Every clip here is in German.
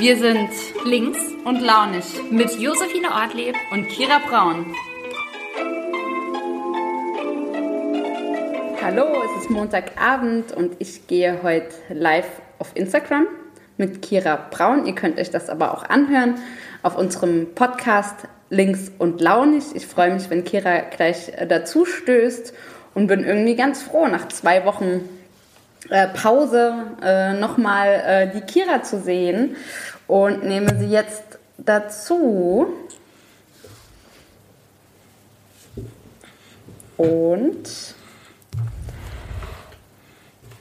Wir sind links und launig mit Josephine Ortleb und Kira Braun. Hallo, es ist Montagabend und ich gehe heute live auf Instagram mit Kira Braun. Ihr könnt euch das aber auch anhören auf unserem Podcast Links und Launig. Ich freue mich, wenn Kira gleich dazu stößt und bin irgendwie ganz froh, nach zwei Wochen äh, Pause äh, nochmal äh, die Kira zu sehen und nehme sie jetzt dazu. Und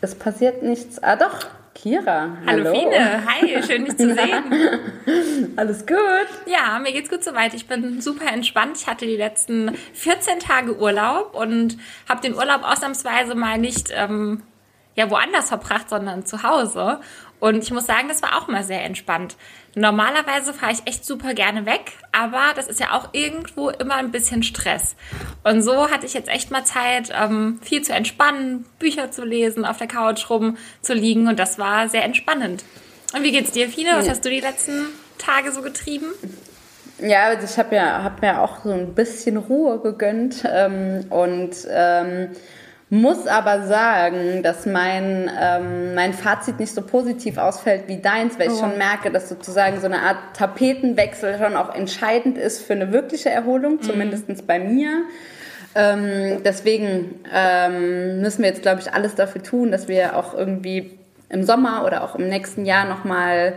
es passiert nichts. Ah doch, Kira. Hallo, hallo Fine, hi, schön dich zu sehen. Alles gut? Ja, mir geht's gut soweit. Ich bin super entspannt. Ich hatte die letzten 14 Tage Urlaub und habe den Urlaub ausnahmsweise mal nicht ähm, ja woanders verbracht, sondern zu Hause. Und ich muss sagen, das war auch mal sehr entspannt. Normalerweise fahre ich echt super gerne weg, aber das ist ja auch irgendwo immer ein bisschen Stress. Und so hatte ich jetzt echt mal Zeit, ähm, viel zu entspannen, Bücher zu lesen, auf der Couch rumzuliegen und das war sehr entspannend. Und wie geht's dir, Fine? Was ja. hast du die letzten Tage so getrieben? Ja, also ich habe ja, hab mir auch so ein bisschen Ruhe gegönnt ähm, und ähm, muss aber sagen, dass mein, ähm, mein Fazit nicht so positiv ausfällt wie deins, weil ich oh. schon merke, dass sozusagen so eine Art Tapetenwechsel schon auch entscheidend ist für eine wirkliche Erholung, mhm. zumindest bei mir. Ähm, deswegen ähm, müssen wir jetzt, glaube ich, alles dafür tun, dass wir auch irgendwie im Sommer oder auch im nächsten Jahr nochmal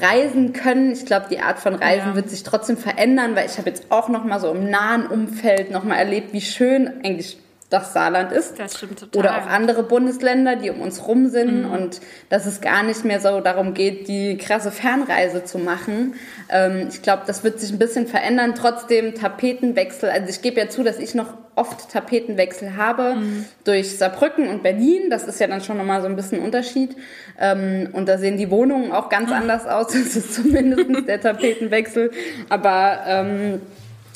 reisen können. Ich glaube, die Art von Reisen ja. wird sich trotzdem verändern, weil ich habe jetzt auch nochmal so im nahen Umfeld nochmal erlebt, wie schön eigentlich das Saarland ist. Das stimmt total. Oder auch andere Bundesländer, die um uns rum sind mhm. und dass es gar nicht mehr so darum geht, die krasse Fernreise zu machen. Ähm, ich glaube, das wird sich ein bisschen verändern. Trotzdem Tapetenwechsel. Also ich gebe ja zu, dass ich noch oft Tapetenwechsel habe mhm. durch Saarbrücken und Berlin. Das ist ja dann schon nochmal so ein bisschen Unterschied. Ähm, und da sehen die Wohnungen auch ganz mhm. anders aus. Das ist zumindest der Tapetenwechsel. Aber ähm,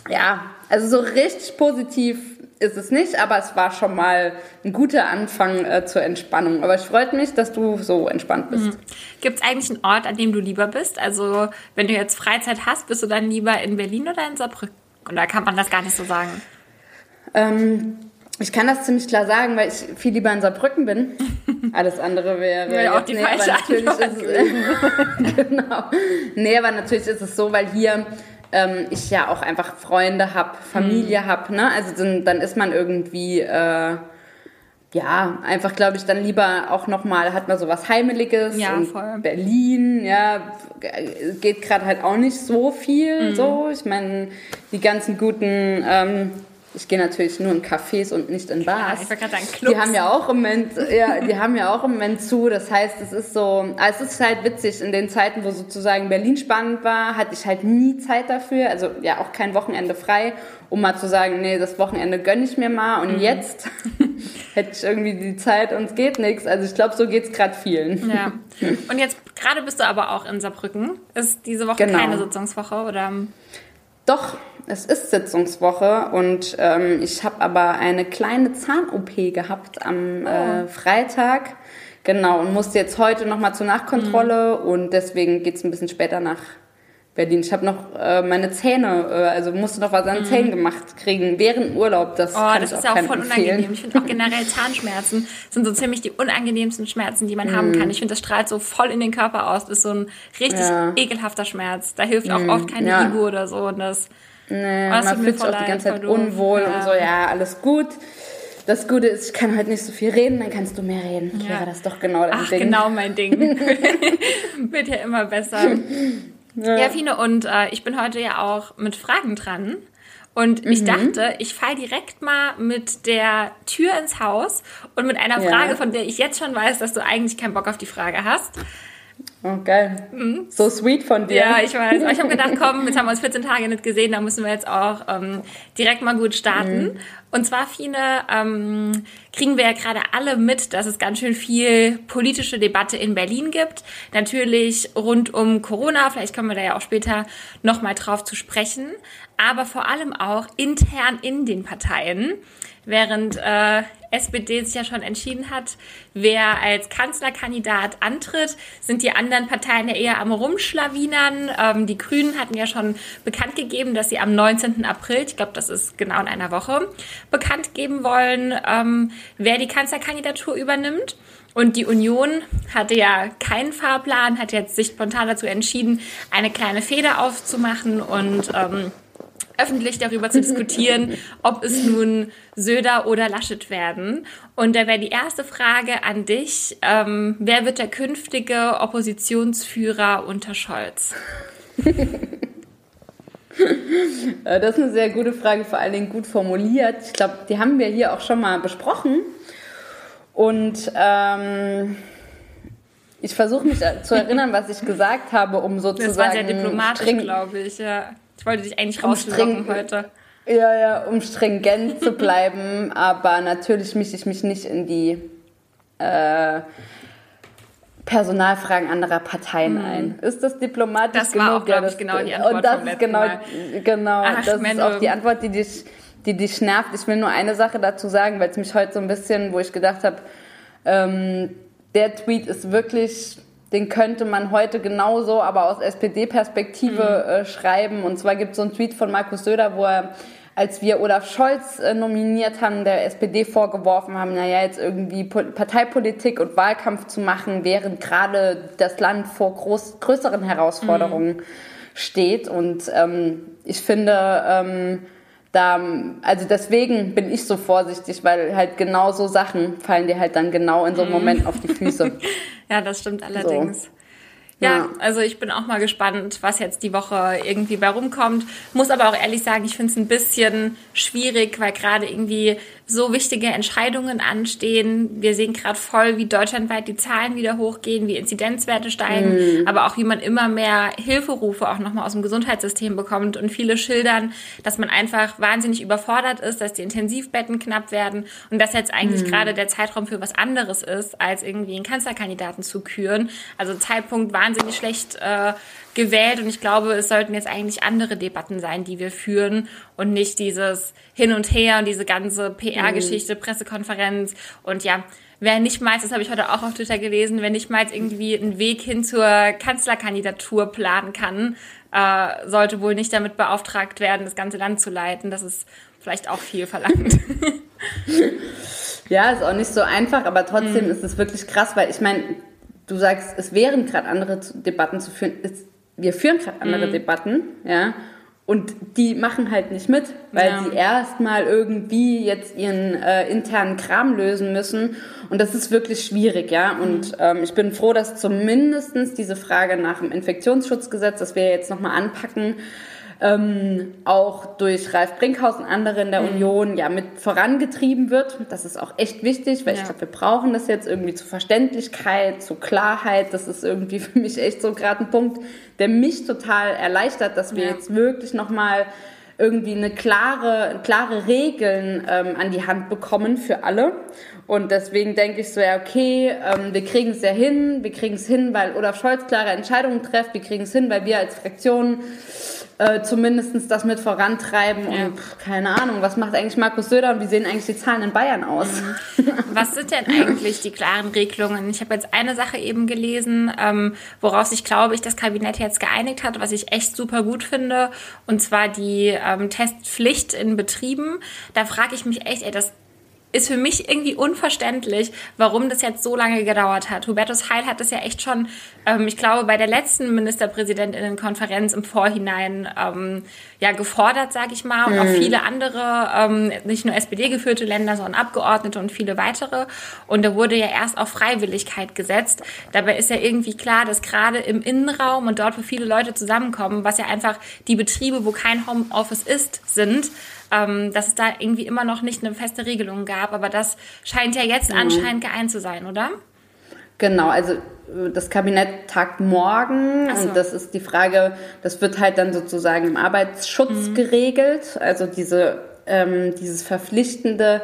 ja, also so richtig positiv ist es nicht, aber es war schon mal ein guter Anfang äh, zur Entspannung. Aber es freut mich, dass du so entspannt bist. Mhm. Gibt es eigentlich einen Ort, an dem du lieber bist? Also wenn du jetzt Freizeit hast, bist du dann lieber in Berlin oder in Saarbrücken? Oder kann man das gar nicht so sagen? Ähm, ich kann das ziemlich klar sagen, weil ich viel lieber in Saarbrücken bin. Alles andere wäre ja, auch die nee, falsche natürlich ist es, genau. Nee, aber natürlich ist es so, weil hier ähm, ich ja auch einfach Freunde habe, Familie mhm. habe. Ne? Also dann, dann ist man irgendwie äh, ja, einfach glaube ich dann lieber auch nochmal, hat man so was Heimeliges. Ja, voll. Berlin, ja, geht gerade halt auch nicht so viel mhm. so. Ich meine, die ganzen guten ähm, ich gehe natürlich nur in Cafés und nicht in Bars. Ja, ich gerade sagen, Clubs. Die haben ja auch im Moment, ja, die haben ja auch im Moment zu. Das heißt, es ist so, es ist halt witzig. In den Zeiten, wo sozusagen Berlin spannend war, hatte ich halt nie Zeit dafür. Also ja, auch kein Wochenende frei, um mal zu sagen, nee, das Wochenende gönne ich mir mal. Und mhm. jetzt hätte ich irgendwie die Zeit und es geht nichts. Also ich glaube, so geht es gerade vielen. Ja. Und jetzt gerade bist du aber auch in Saarbrücken. Ist diese Woche genau. keine Sitzungswoche oder? Doch, es ist Sitzungswoche und ähm, ich habe aber eine kleine Zahn-OP gehabt am oh. äh, Freitag. Genau, und musste jetzt heute nochmal zur Nachkontrolle mhm. und deswegen geht es ein bisschen später nach Berlin. Ich habe noch äh, meine Zähne, äh, also musste noch was an den mhm. Zähnen gemacht kriegen während Urlaub. Das, oh, kann das ich ist ja auch voll empfehlen. unangenehm. Ich finde auch generell Zahnschmerzen sind so ziemlich die unangenehmsten Schmerzen, die man mhm. haben kann. Ich finde, das strahlt so voll in den Körper aus. Das ist so ein richtig ja. ekelhafter Schmerz. Da hilft auch mhm. oft keine ja. Ibu oder so. Und das Nee, man fühlt sich auch die ganze Zeit unwohl ja. und so, ja, alles gut. Das Gute ist, ich kann heute nicht so viel reden, dann kannst du mehr reden. Ja. Wäre das doch genau dein Ach, Ding. genau mein Ding. Wird ja immer besser. Ja, ja Fine, und äh, ich bin heute ja auch mit Fragen dran. Und ich mhm. dachte, ich fall direkt mal mit der Tür ins Haus und mit einer Frage, ja. von der ich jetzt schon weiß, dass du eigentlich keinen Bock auf die Frage hast. Oh, geil. Mhm. So sweet von dir. Ja, ich weiß. Aber ich habe gedacht, komm, jetzt haben wir uns 14 Tage nicht gesehen, da müssen wir jetzt auch ähm, direkt mal gut starten. Mhm. Und zwar, Fine, ähm, kriegen wir ja gerade alle mit, dass es ganz schön viel politische Debatte in Berlin gibt. Natürlich rund um Corona, vielleicht kommen wir da ja auch später nochmal drauf zu sprechen. Aber vor allem auch intern in den Parteien. Während äh, SPD sich ja schon entschieden hat, wer als Kanzlerkandidat antritt, sind die anderen Parteien ja eher am Rumschlawinern. Ähm, die Grünen hatten ja schon bekannt gegeben, dass sie am 19. April, ich glaube, das ist genau in einer Woche, bekannt geben wollen, ähm, wer die Kanzlerkandidatur übernimmt. Und die Union hatte ja keinen Fahrplan, hat jetzt sich spontan dazu entschieden, eine kleine Feder aufzumachen und ähm, öffentlich darüber zu diskutieren, ob es nun Söder oder Laschet werden. Und da wäre die erste Frage an dich, ähm, wer wird der künftige Oppositionsführer unter Scholz? Äh, das ist eine sehr gute Frage, vor allen Dingen gut formuliert. Ich glaube, die haben wir hier auch schon mal besprochen. Und ähm, ich versuche mich zu erinnern, was ich gesagt habe, um sozusagen. Das war sehr diplomatisch, glaube ich. Ja. Ich wollte dich eigentlich rauslocken heute. Ja, ja, um stringent zu bleiben, aber natürlich mische ich mich nicht in die äh, Personalfragen anderer Parteien hm. ein. Ist das diplomatisch das genug? Das war auch, glaube ich, genau die Antwort Und das ist genau, Mal. genau, Ach, das Menno. ist auch die Antwort, die dich, die dich nervt. Ich will nur eine Sache dazu sagen, weil es mich heute so ein bisschen, wo ich gedacht habe, ähm, der Tweet ist wirklich den könnte man heute genauso, aber aus SPD-Perspektive mhm. äh, schreiben. Und zwar gibt es so einen Tweet von Markus Söder, wo er, als wir Olaf Scholz äh, nominiert haben, der SPD vorgeworfen haben, naja, jetzt irgendwie Parteipolitik und Wahlkampf zu machen, während gerade das Land vor groß, größeren Herausforderungen mhm. steht. Und ähm, ich finde, ähm, da, also deswegen bin ich so vorsichtig, weil halt genau so Sachen fallen dir halt dann genau in so einem mhm. Moment auf die Füße. ja, das stimmt allerdings. So. Ja, also ich bin auch mal gespannt, was jetzt die Woche irgendwie bei rumkommt. Muss aber auch ehrlich sagen, ich finde es ein bisschen schwierig, weil gerade irgendwie so wichtige Entscheidungen anstehen. Wir sehen gerade voll, wie deutschlandweit die Zahlen wieder hochgehen, wie Inzidenzwerte steigen, mhm. aber auch wie man immer mehr Hilferufe auch nochmal aus dem Gesundheitssystem bekommt und viele schildern, dass man einfach wahnsinnig überfordert ist, dass die Intensivbetten knapp werden und dass jetzt eigentlich mhm. gerade der Zeitraum für was anderes ist, als irgendwie einen Kanzlerkandidaten zu küren. Also Zeitpunkt wahnsinnig schlecht äh, gewählt und ich glaube, es sollten jetzt eigentlich andere Debatten sein, die wir führen und nicht dieses Hin und Her und diese ganze PR-Geschichte, mhm. Pressekonferenz und ja, wer nicht mal, das habe ich heute auch auf Twitter gelesen, wer nicht mal irgendwie einen Weg hin zur Kanzlerkandidatur planen kann, äh, sollte wohl nicht damit beauftragt werden, das ganze Land zu leiten. Das ist vielleicht auch viel verlangt. ja, ist auch nicht so einfach, aber trotzdem mhm. ist es wirklich krass, weil ich meine, du sagst, es wären gerade andere Debatten zu führen. Es wir führen gerade andere mhm. Debatten, ja, und die machen halt nicht mit, weil ja. sie erstmal irgendwie jetzt ihren äh, internen Kram lösen müssen. Und das ist wirklich schwierig, ja. Und mhm. ähm, ich bin froh, dass zumindestens diese Frage nach dem Infektionsschutzgesetz, das wir jetzt nochmal anpacken, ähm, auch durch Ralf Brinkhaus und andere in der mhm. Union ja mit vorangetrieben wird. Das ist auch echt wichtig, weil ja. ich glaube, wir brauchen das jetzt irgendwie zur Verständlichkeit, zur Klarheit. Das ist irgendwie für mich echt so gerade ein Punkt, der mich total erleichtert, dass wir ja. jetzt wirklich nochmal irgendwie eine klare, klare Regeln ähm, an die Hand bekommen für alle. Und deswegen denke ich so, ja, okay, ähm, wir kriegen es ja hin, wir kriegen es hin, weil Olaf Scholz klare Entscheidungen trifft, wir kriegen es hin, weil wir als Fraktion äh, zumindest das mit vorantreiben. Ja. Und pff, keine Ahnung, was macht eigentlich Markus Söder und wie sehen eigentlich die Zahlen in Bayern aus? Mhm. Was sind denn eigentlich die klaren Regelungen? Ich habe jetzt eine Sache eben gelesen, ähm, woraus ich glaube, ich das Kabinett jetzt geeinigt hat, was ich echt super gut finde, und zwar die ähm, Testpflicht in Betrieben. Da frage ich mich echt, ey, das ist für mich irgendwie unverständlich, warum das jetzt so lange gedauert hat. Hubertus Heil hat das ja echt schon, ähm, ich glaube, bei der letzten Ministerpräsidentinnenkonferenz im Vorhinein ähm, ja gefordert, sage ich mal, und mhm. auch viele andere, ähm, nicht nur SPD-geführte Länder, sondern Abgeordnete und viele weitere. Und da wurde ja erst auf Freiwilligkeit gesetzt. Dabei ist ja irgendwie klar, dass gerade im Innenraum und dort, wo viele Leute zusammenkommen, was ja einfach die Betriebe, wo kein Homeoffice ist, sind, ähm, dass es da irgendwie immer noch nicht eine feste Regelung gab. Aber das scheint ja jetzt mhm. anscheinend geeint zu sein, oder? Genau, also äh, das Kabinett tagt morgen so. und das ist die Frage, das wird halt dann sozusagen im Arbeitsschutz mhm. geregelt. Also diese, ähm, dieses verpflichtende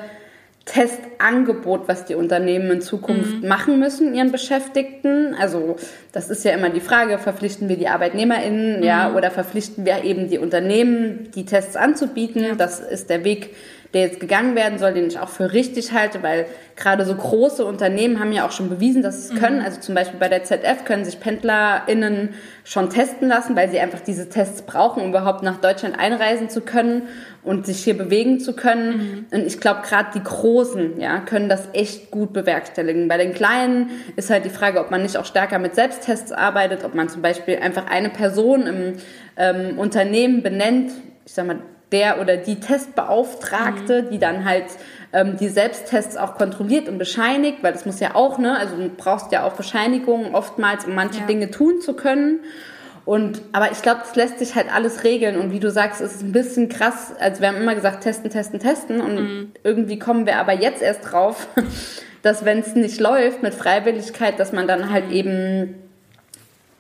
Testangebot, was die Unternehmen in Zukunft mhm. machen müssen, ihren Beschäftigten. Also das ist ja immer die Frage, verpflichten wir die ArbeitnehmerInnen, mhm. ja, oder verpflichten wir eben die Unternehmen, die Tests anzubieten. Ja. Das ist der Weg, der jetzt gegangen werden soll, den ich auch für richtig halte, weil gerade so große Unternehmen haben ja auch schon bewiesen, dass sie es können. Mhm. Also zum Beispiel bei der ZF können sich PendlerInnen schon testen lassen, weil sie einfach diese Tests brauchen, um überhaupt nach Deutschland einreisen zu können und sich hier bewegen zu können. Mhm. Und ich glaube, gerade die Großen ja, können das echt gut bewerkstelligen. Bei den Kleinen ist halt die Frage, ob man nicht auch stärker mit Selbsttests arbeitet, ob man zum Beispiel einfach eine Person im ähm, Unternehmen benennt, ich sag mal, der oder die Testbeauftragte, mhm. die dann halt ähm, die Selbsttests auch kontrolliert und bescheinigt, weil das muss ja auch, ne, also du brauchst ja auch Bescheinigungen oftmals, um manche ja. Dinge tun zu können. Und, aber ich glaube, das lässt sich halt alles regeln. Und wie du sagst, ist es ein bisschen krass. Also wir haben immer gesagt, testen, testen, testen. Und mhm. irgendwie kommen wir aber jetzt erst drauf, dass wenn es nicht läuft mit Freiwilligkeit, dass man dann halt mhm. eben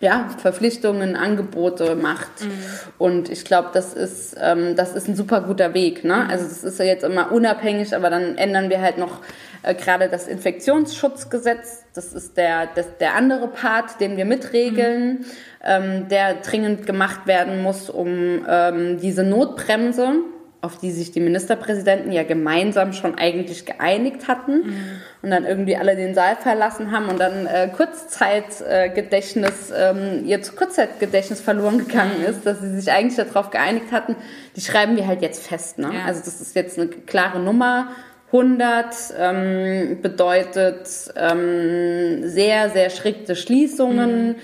ja, Verpflichtungen, Angebote macht. Mhm. Und ich glaube, das ist, ähm, das ist ein super guter Weg. Ne? Also das ist ja jetzt immer unabhängig, aber dann ändern wir halt noch äh, gerade das Infektionsschutzgesetz. Das ist der, das, der andere Part, den wir mitregeln, mhm. ähm, der dringend gemacht werden muss, um ähm, diese Notbremse auf die sich die Ministerpräsidenten ja gemeinsam schon eigentlich geeinigt hatten mhm. und dann irgendwie alle den Saal verlassen haben und dann äh, Kurzzeitgedächtnis, äh, ähm, ihr Kurzzeitgedächtnis verloren gegangen mhm. ist, dass sie sich eigentlich darauf geeinigt hatten, die schreiben wir halt jetzt fest. Ne? Ja. Also das ist jetzt eine klare Nummer. 100 ähm, bedeutet ähm, sehr, sehr strikte Schließungen. Mhm.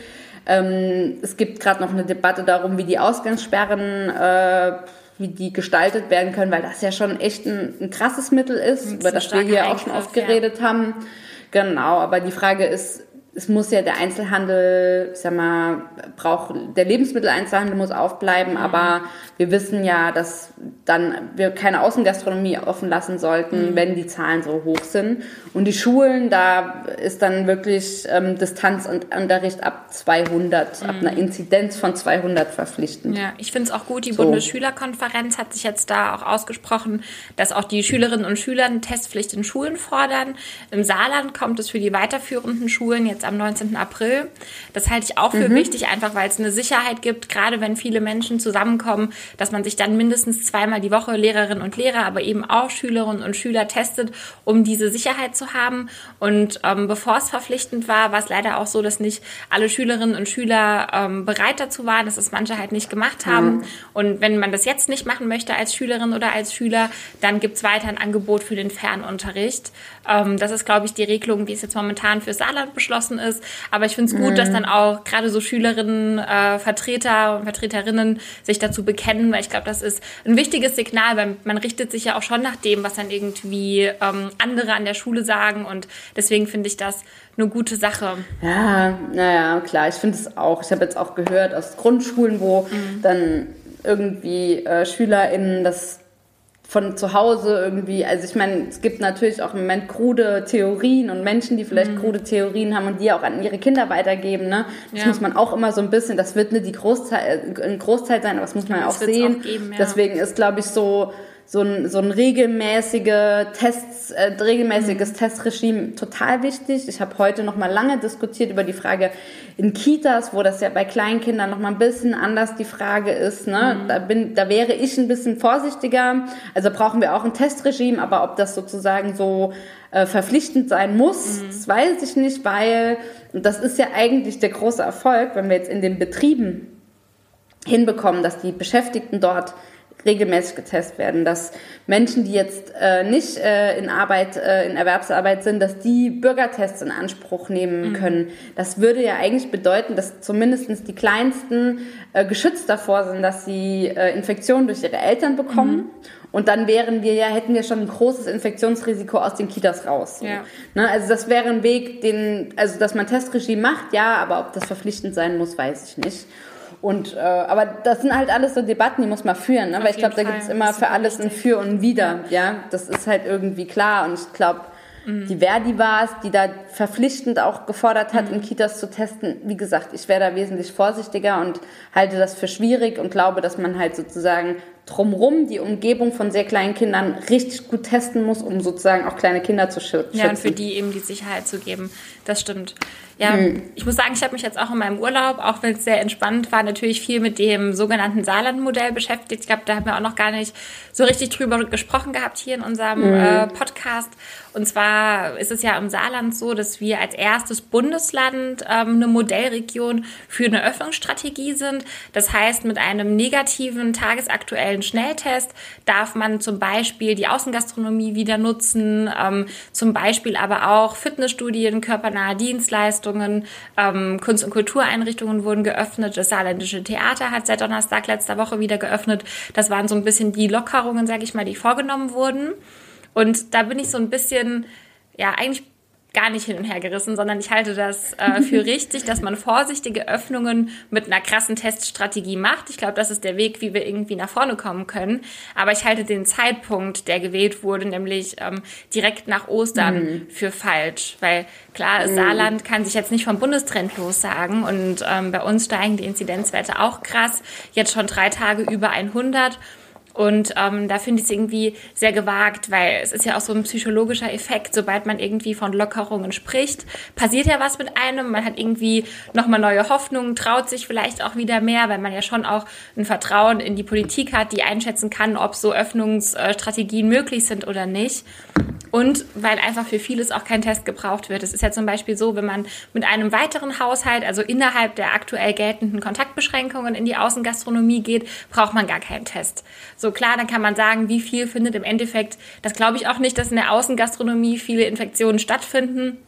Ähm, es gibt gerade noch eine Debatte darum, wie die Ausgangssperren äh, wie die gestaltet werden können, weil das ja schon echt ein, ein krasses Mittel ist, über das wir hier auch schon oft geredet ja. haben. Genau, aber die Frage ist, es muss ja der Einzelhandel, ich sag mal, braucht, der Lebensmitteleinzelhandel muss aufbleiben, mhm. aber wir wissen ja, dass dann wir keine Außengastronomie offen lassen sollten, mhm. wenn die Zahlen so hoch sind. Und die Schulen, da ist dann wirklich ähm, Distanzunterricht ab 200, mhm. ab einer Inzidenz von 200 verpflichtend. Ja, ich finde es auch gut, die so. Bundesschülerkonferenz hat sich jetzt da auch ausgesprochen, dass auch die Schülerinnen und Schüler eine Testpflicht in Schulen fordern. Im Saarland kommt es für die weiterführenden Schulen jetzt am 19. April. Das halte ich auch für mhm. wichtig, einfach weil es eine Sicherheit gibt, gerade wenn viele Menschen zusammenkommen, dass man sich dann mindestens zweimal die Woche Lehrerinnen und Lehrer, aber eben auch Schülerinnen und Schüler testet, um diese Sicherheit zu haben. Und ähm, bevor es verpflichtend war, war es leider auch so, dass nicht alle Schülerinnen und Schüler ähm, bereit dazu waren, dass es manche halt nicht gemacht haben. Mhm. Und wenn man das jetzt nicht machen möchte als Schülerin oder als Schüler, dann gibt es weiter ein Angebot für den Fernunterricht. Ähm, das ist, glaube ich, die Regelung, wie es jetzt momentan für Saarland beschlossen ist. Aber ich finde es gut, mhm. dass dann auch gerade so Schülerinnen, äh, Vertreter und Vertreterinnen sich dazu bekennen, weil ich glaube, das ist ein wichtiges Signal, weil man richtet sich ja auch schon nach dem, was dann irgendwie ähm, andere an der Schule sagen. Und deswegen finde ich das eine gute Sache. Ja, naja, klar, ich finde es auch. Ich habe jetzt auch gehört aus Grundschulen, wo mhm. dann irgendwie äh, SchülerInnen das von zu Hause irgendwie, also ich meine, es gibt natürlich auch im Moment krude Theorien und Menschen, die vielleicht mhm. krude Theorien haben und die auch an ihre Kinder weitergeben. Ne? Das ja. muss man auch immer so ein bisschen, das wird nicht die Großteil, ein Großteil sein, aber das muss man ja, auch sehen. Auch geben, ja. Deswegen ist, glaube ich, so so ein, so ein regelmäßige Tests, äh, regelmäßiges mhm. Testregime total wichtig. Ich habe heute noch mal lange diskutiert über die Frage in Kitas, wo das ja bei Kleinkindern noch mal ein bisschen anders die Frage ist. Ne? Mhm. Da, bin, da wäre ich ein bisschen vorsichtiger. Also brauchen wir auch ein Testregime, aber ob das sozusagen so äh, verpflichtend sein muss, mhm. das weiß ich nicht, weil und das ist ja eigentlich der große Erfolg, wenn wir jetzt in den Betrieben hinbekommen, dass die Beschäftigten dort regelmäßig getestet werden, dass Menschen, die jetzt äh, nicht äh, in Arbeit, äh, in Erwerbsarbeit sind, dass die Bürgertests in Anspruch nehmen mhm. können. Das würde ja eigentlich bedeuten, dass zumindest die Kleinsten äh, geschützt davor sind, dass sie äh, Infektionen durch ihre Eltern bekommen. Mhm. Und dann wären wir ja, hätten wir schon ein großes Infektionsrisiko aus den Kitas raus. Ja. Ne, also das wäre ein Weg, den, also dass man Testregime macht, ja, aber ob das verpflichtend sein muss, weiß ich nicht. Und äh, aber das sind halt alles so Debatten, die muss man führen, ne? weil ich glaube, da gibt es immer für alles ein Für und Wider. Ja, das ist halt irgendwie klar. Und ich glaube, mhm. die Verdi war es, die da verpflichtend auch gefordert hat, mhm. in Kitas zu testen. Wie gesagt, ich wäre da wesentlich vorsichtiger und halte das für schwierig und glaube, dass man halt sozusagen drumrum die Umgebung von sehr kleinen Kindern richtig gut testen muss, um sozusagen auch kleine Kinder zu schützen. Ja, und für die eben die Sicherheit zu geben. Das stimmt. Ja, hm. ich muss sagen, ich habe mich jetzt auch in meinem Urlaub, auch wenn es sehr entspannt war, natürlich viel mit dem sogenannten Saarland-Modell beschäftigt. Ich glaube, da haben wir auch noch gar nicht so richtig drüber gesprochen gehabt hier in unserem hm. äh, Podcast. Und zwar ist es ja im Saarland so, dass wir als erstes Bundesland ähm, eine Modellregion für eine Öffnungsstrategie sind. Das heißt, mit einem negativen tagesaktuellen Schnelltest darf man zum Beispiel die Außengastronomie wieder nutzen, ähm, zum Beispiel aber auch Fitnessstudien, körpernahe Dienstleistungen, ähm, Kunst- und Kultureinrichtungen wurden geöffnet. Das saarländische Theater hat seit Donnerstag letzter Woche wieder geöffnet. Das waren so ein bisschen die Lockerungen, sage ich mal, die vorgenommen wurden. Und da bin ich so ein bisschen, ja, eigentlich gar nicht hin und her gerissen, sondern ich halte das äh, für richtig, dass man vorsichtige Öffnungen mit einer krassen Teststrategie macht. Ich glaube, das ist der Weg, wie wir irgendwie nach vorne kommen können. Aber ich halte den Zeitpunkt, der gewählt wurde, nämlich ähm, direkt nach Ostern, mhm. für falsch. Weil klar, mhm. Saarland kann sich jetzt nicht vom Bundestrend lossagen und ähm, bei uns steigen die Inzidenzwerte auch krass. Jetzt schon drei Tage über 100. Und ähm, da finde ich es irgendwie sehr gewagt, weil es ist ja auch so ein psychologischer Effekt. Sobald man irgendwie von Lockerungen spricht, passiert ja was mit einem. Man hat irgendwie nochmal neue Hoffnungen, traut sich vielleicht auch wieder mehr, weil man ja schon auch ein Vertrauen in die Politik hat, die einschätzen kann, ob so Öffnungsstrategien möglich sind oder nicht. Und weil einfach für vieles auch kein Test gebraucht wird. Es ist ja zum Beispiel so, wenn man mit einem weiteren Haushalt, also innerhalb der aktuell geltenden Kontaktbeschränkungen in die Außengastronomie geht, braucht man gar keinen Test. So klar, dann kann man sagen, wie viel findet im Endeffekt, das glaube ich auch nicht, dass in der Außengastronomie viele Infektionen stattfinden.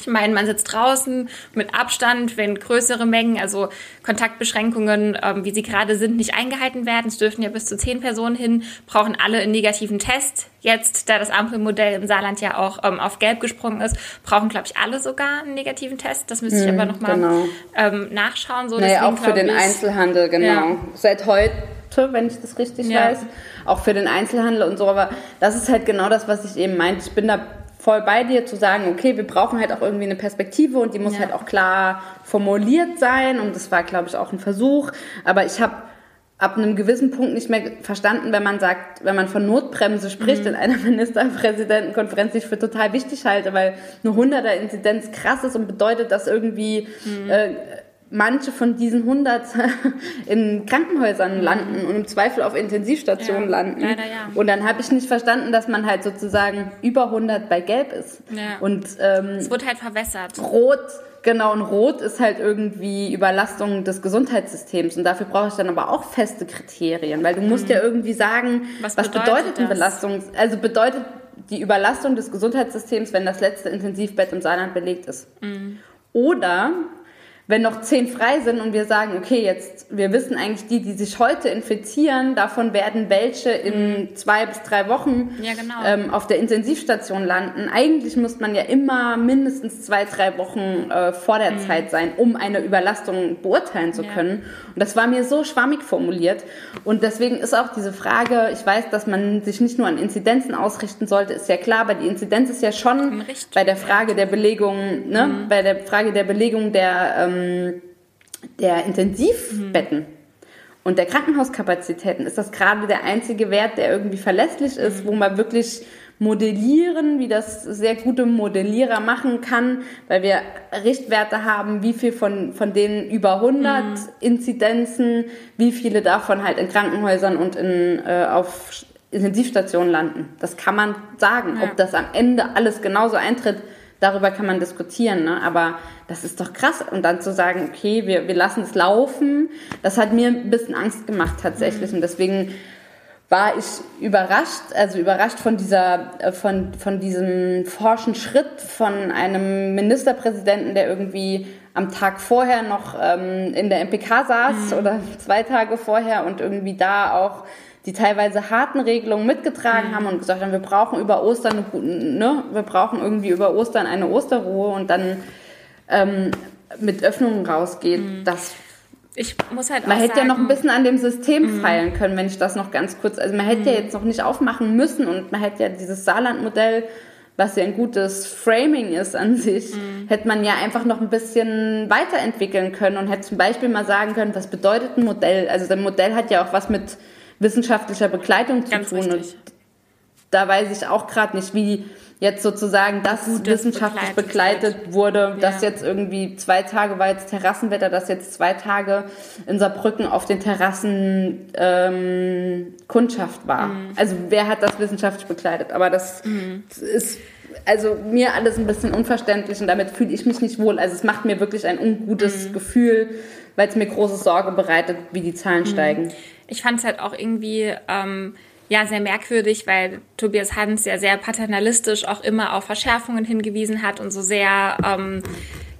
Ich meine, man sitzt draußen mit Abstand, wenn größere Mengen, also Kontaktbeschränkungen, ähm, wie sie gerade sind, nicht eingehalten werden. Es dürfen ja bis zu zehn Personen hin, brauchen alle einen negativen Test. Jetzt, da das Ampelmodell im Saarland ja auch ähm, auf Gelb gesprungen ist, brauchen, glaube ich, alle sogar einen negativen Test. Das müsste ich mm, aber nochmal genau. ähm, nachschauen. So, naja, deswegen, auch für den ich, Einzelhandel, genau. Ja. Seit heute wenn ich das richtig ja. weiß. Auch für den Einzelhandel und so. Aber das ist halt genau das, was ich eben meinte. Ich bin da voll bei dir zu sagen, okay, wir brauchen halt auch irgendwie eine Perspektive und die muss ja. halt auch klar formuliert sein und das war, glaube ich, auch ein Versuch. Aber ich habe ab einem gewissen Punkt nicht mehr verstanden, wenn man sagt, wenn man von Notbremse spricht mhm. in einer Ministerpräsidentenkonferenz, die ich für total wichtig halte, weil eine 100er Inzidenz krass ist und bedeutet, dass irgendwie mhm. äh, manche von diesen 100 in Krankenhäusern landen und im Zweifel auf Intensivstationen ja, landen. Leider, ja. Und dann habe ich nicht verstanden, dass man halt sozusagen über 100 bei Gelb ist. Ja. Und ähm, es wird halt verwässert. Rot, genau, und Rot ist halt irgendwie Überlastung des Gesundheitssystems. Und dafür brauche ich dann aber auch feste Kriterien, weil du musst mhm. ja irgendwie sagen, was, was bedeutet, bedeutet Belastung? Also bedeutet die Überlastung des Gesundheitssystems, wenn das letzte Intensivbett im Saarland belegt ist. Mhm. Oder wenn noch zehn frei sind und wir sagen, okay, jetzt, wir wissen eigentlich die, die sich heute infizieren, davon werden welche in mhm. zwei bis drei Wochen ja, genau. ähm, auf der Intensivstation landen. Eigentlich muss man ja immer mindestens zwei, drei Wochen äh, vor der mhm. Zeit sein, um eine Überlastung beurteilen zu können. Und das war mir so schwammig formuliert. Und deswegen ist auch diese Frage, ich weiß, dass man sich nicht nur an Inzidenzen ausrichten sollte, ist ja klar, aber die Inzidenz ist ja schon bei der Frage der Belegung, ne, mhm. bei der Frage der Belegung der ähm, ähm, der Intensivbetten mhm. und der Krankenhauskapazitäten ist das gerade der einzige Wert, der irgendwie verlässlich ist, wo man wirklich modellieren, wie das sehr gute Modellierer machen kann, weil wir Richtwerte haben, wie viel von, von denen über 100 mhm. Inzidenzen, wie viele davon halt in Krankenhäusern und in, äh, auf Intensivstationen landen. Das kann man sagen. Ja. Ob das am Ende alles genauso eintritt, darüber kann man diskutieren, ne? aber das ist doch krass. Und dann zu sagen, okay, wir, wir lassen es laufen, das hat mir ein bisschen Angst gemacht tatsächlich. Mhm. Und deswegen war ich überrascht, also überrascht von dieser, äh, von, von diesem forschen Schritt von einem Ministerpräsidenten, der irgendwie am Tag vorher noch ähm, in der MPK saß mhm. oder zwei Tage vorher und irgendwie da auch die teilweise harten Regelungen mitgetragen mhm. haben und gesagt haben, wir brauchen über Ostern eine, ne, wir brauchen irgendwie über Ostern eine Osterruhe und dann ähm, mit Öffnungen rausgeht. Mhm. Das ich muss halt man hätte sagen, ja noch ein bisschen an dem System mhm. feilen können, wenn ich das noch ganz kurz. Also man hätte ja mhm. jetzt noch nicht aufmachen müssen und man hätte ja dieses Saarland-Modell, was ja ein gutes Framing ist an sich, mhm. hätte man ja einfach noch ein bisschen weiterentwickeln können und hätte zum Beispiel mal sagen können, was bedeutet ein Modell? Also das Modell hat ja auch was mit wissenschaftlicher Begleitung zu Ganz tun. Richtig. Und da weiß ich auch gerade nicht, wie, jetzt sozusagen das Gut, wissenschaftlich begleitet, begleitet wurde, ja. dass jetzt irgendwie zwei Tage war jetzt Terrassenwetter, dass jetzt zwei Tage in Saarbrücken auf den Terrassen ähm, Kundschaft war. Mhm. Also wer hat das wissenschaftlich begleitet? Aber das mhm. ist also mir alles ein bisschen unverständlich und damit fühle ich mich nicht wohl. Also es macht mir wirklich ein ungutes mhm. Gefühl, weil es mir große Sorge bereitet, wie die Zahlen mhm. steigen. Ich fand es halt auch irgendwie ähm, ja sehr merkwürdig, weil Tobias Hans ja sehr paternalistisch auch immer auf Verschärfungen hingewiesen hat und so sehr ähm,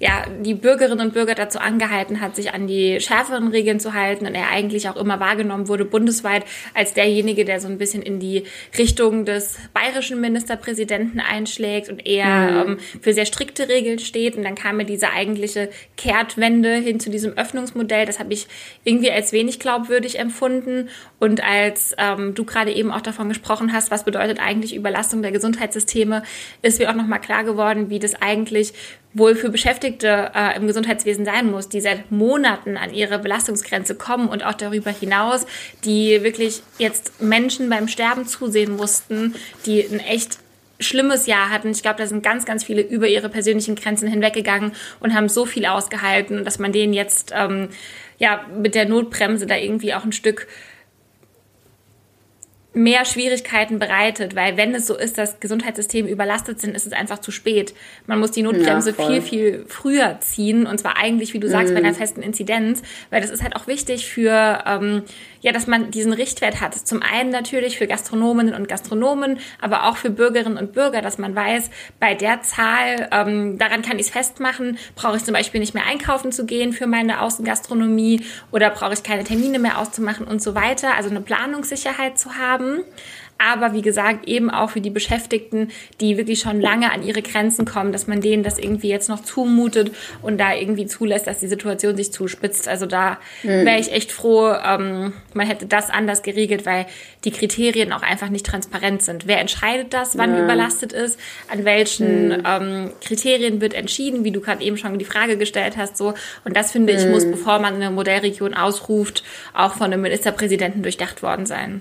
ja, die Bürgerinnen und Bürger dazu angehalten hat, sich an die schärferen Regeln zu halten und er eigentlich auch immer wahrgenommen wurde bundesweit als derjenige, der so ein bisschen in die Richtung des bayerischen Ministerpräsidenten einschlägt und eher mhm. ähm, für sehr strikte Regeln steht. Und dann kam mir diese eigentliche Kehrtwende hin zu diesem Öffnungsmodell. Das habe ich irgendwie als wenig glaubwürdig empfunden. Und als ähm, du gerade eben auch davon gesprochen hast, was bedeutet eigentlich Überlastung der Gesundheitssysteme, ist mir auch nochmal klar geworden, wie das eigentlich wohl für Beschäftigte äh, im Gesundheitswesen sein muss, die seit Monaten an ihre Belastungsgrenze kommen und auch darüber hinaus, die wirklich jetzt Menschen beim Sterben zusehen mussten, die ein echt schlimmes Jahr hatten. Ich glaube, da sind ganz, ganz viele über ihre persönlichen Grenzen hinweggegangen und haben so viel ausgehalten, dass man denen jetzt ähm, ja mit der Notbremse da irgendwie auch ein Stück mehr Schwierigkeiten bereitet, weil wenn es so ist, dass Gesundheitssysteme überlastet sind, ist es einfach zu spät. Man muss die Notbremse ja, viel, viel früher ziehen und zwar eigentlich, wie du sagst, mhm. bei einer festen Inzidenz, weil das ist halt auch wichtig für ähm, ja, dass man diesen Richtwert hat. Zum einen natürlich für Gastronominnen und Gastronomen, aber auch für Bürgerinnen und Bürger, dass man weiß, bei der Zahl, ähm, daran kann ich es festmachen, brauche ich zum Beispiel nicht mehr einkaufen zu gehen für meine Außengastronomie oder brauche ich keine Termine mehr auszumachen und so weiter. Also eine Planungssicherheit zu haben aber wie gesagt eben auch für die Beschäftigten, die wirklich schon lange an ihre Grenzen kommen, dass man denen das irgendwie jetzt noch zumutet und da irgendwie zulässt, dass die Situation sich zuspitzt. Also da mhm. wäre ich echt froh, ähm, man hätte das anders geregelt, weil die Kriterien auch einfach nicht transparent sind. Wer entscheidet das, wann ja. überlastet ist, an welchen mhm. ähm, Kriterien wird entschieden, wie du gerade eben schon die Frage gestellt hast, so. Und das finde ich, muss, hm. bevor man eine Modellregion ausruft, auch von einem Ministerpräsidenten durchdacht worden sein.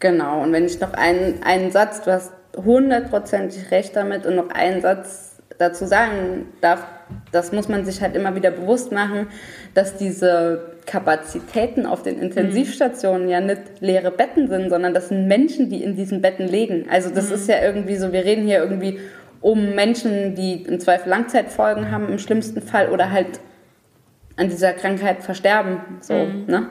Genau, und wenn ich noch einen, einen Satz, du hast hundertprozentig recht damit und noch einen Satz dazu sagen darf, das muss man sich halt immer wieder bewusst machen, dass diese Kapazitäten auf den Intensivstationen mhm. ja nicht leere Betten sind, sondern das sind Menschen, die in diesen Betten liegen. Also das mhm. ist ja irgendwie so, wir reden hier irgendwie um Menschen, die im Zweifel Langzeitfolgen haben im schlimmsten Fall oder halt an dieser Krankheit versterben. So, mhm. ne?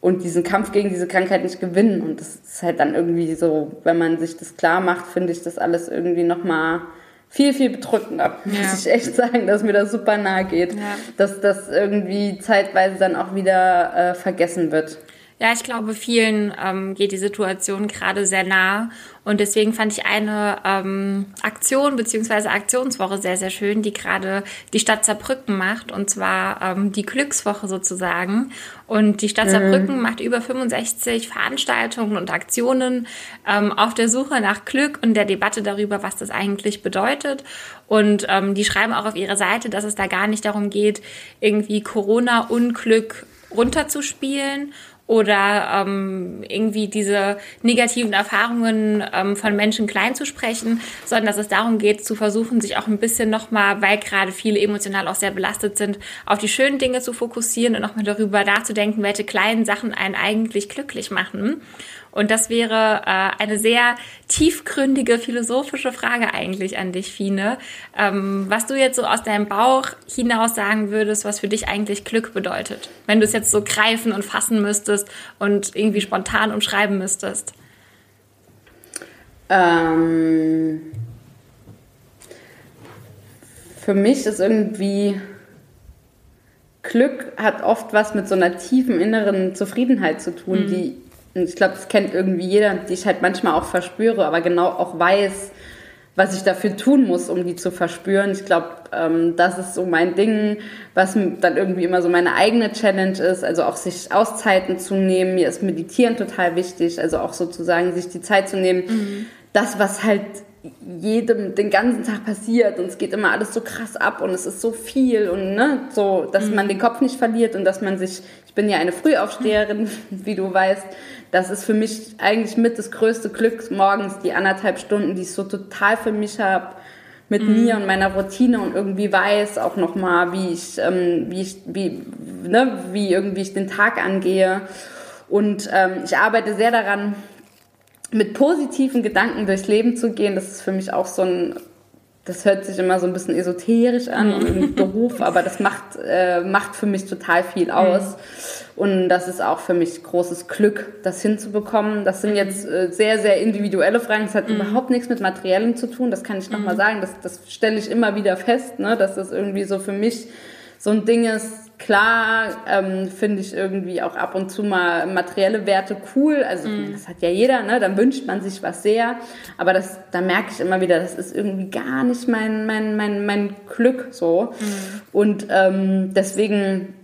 Und diesen Kampf gegen diese Krankheit nicht gewinnen. Und das ist halt dann irgendwie so, wenn man sich das klar macht, finde ich das alles irgendwie nochmal viel, viel bedrückender, ja. muss ich echt sagen, dass mir das super nahe geht, ja. dass das irgendwie zeitweise dann auch wieder äh, vergessen wird. Ja, ich glaube, vielen ähm, geht die Situation gerade sehr nah. Und deswegen fand ich eine ähm, Aktion bzw. Aktionswoche sehr, sehr schön, die gerade die Stadt Saarbrücken macht. Und zwar ähm, die Glückswoche sozusagen. Und die Stadt mhm. Saarbrücken macht über 65 Veranstaltungen und Aktionen ähm, auf der Suche nach Glück und der Debatte darüber, was das eigentlich bedeutet. Und ähm, die schreiben auch auf ihrer Seite, dass es da gar nicht darum geht, irgendwie Corona-Unglück runterzuspielen oder ähm, irgendwie diese negativen Erfahrungen ähm, von Menschen klein zu sprechen, sondern dass es darum geht, zu versuchen, sich auch ein bisschen nochmal, weil gerade viele emotional auch sehr belastet sind, auf die schönen Dinge zu fokussieren und nochmal darüber nachzudenken, welche kleinen Sachen einen eigentlich glücklich machen. Und das wäre äh, eine sehr tiefgründige philosophische Frage eigentlich an dich, Fine. Ähm, was du jetzt so aus deinem Bauch hinaus sagen würdest, was für dich eigentlich Glück bedeutet, wenn du es jetzt so greifen und fassen müsstest und irgendwie spontan umschreiben müsstest. Ähm, für mich ist irgendwie Glück hat oft was mit so einer tiefen inneren Zufriedenheit zu tun, mhm. die und ich glaube, das kennt irgendwie jeder, die ich halt manchmal auch verspüre, aber genau auch weiß, was ich dafür tun muss, um die zu verspüren. Ich glaube, ähm, das ist so mein Ding, was dann irgendwie immer so meine eigene Challenge ist. Also auch sich Auszeiten zu nehmen. Mir ist Meditieren total wichtig. Also auch sozusagen sich die Zeit zu nehmen, mhm. das, was halt jedem den ganzen Tag passiert und es geht immer alles so krass ab und es ist so viel und ne, so, dass mhm. man den Kopf nicht verliert und dass man sich, ich bin ja eine Frühaufsteherin, wie du weißt, das ist für mich eigentlich mit das größte Glück morgens, die anderthalb Stunden, die ich so total für mich habe mit mhm. mir und meiner Routine und irgendwie weiß auch nochmal, wie ich, ähm, wie ich, wie, ne, wie irgendwie ich den Tag angehe. Und ähm, ich arbeite sehr daran, mit positiven Gedanken durchs Leben zu gehen. Das ist für mich auch so ein das hört sich immer so ein bisschen esoterisch an und im Beruf, aber das macht, äh, macht für mich total viel aus. Mhm. Und das ist auch für mich großes Glück, das hinzubekommen. Das sind jetzt äh, sehr, sehr individuelle Fragen. Das hat mhm. überhaupt nichts mit Materiellem zu tun. Das kann ich nochmal mhm. sagen. Das, das stelle ich immer wieder fest, ne? dass das irgendwie so für mich so ein Ding ist, Klar ähm, finde ich irgendwie auch ab und zu mal materielle Werte cool. Also mm. das hat ja jeder, ne? Dann wünscht man sich was sehr. Aber das, da merke ich immer wieder, das ist irgendwie gar nicht mein, mein, mein, mein Glück so. Mm. Und ähm, deswegen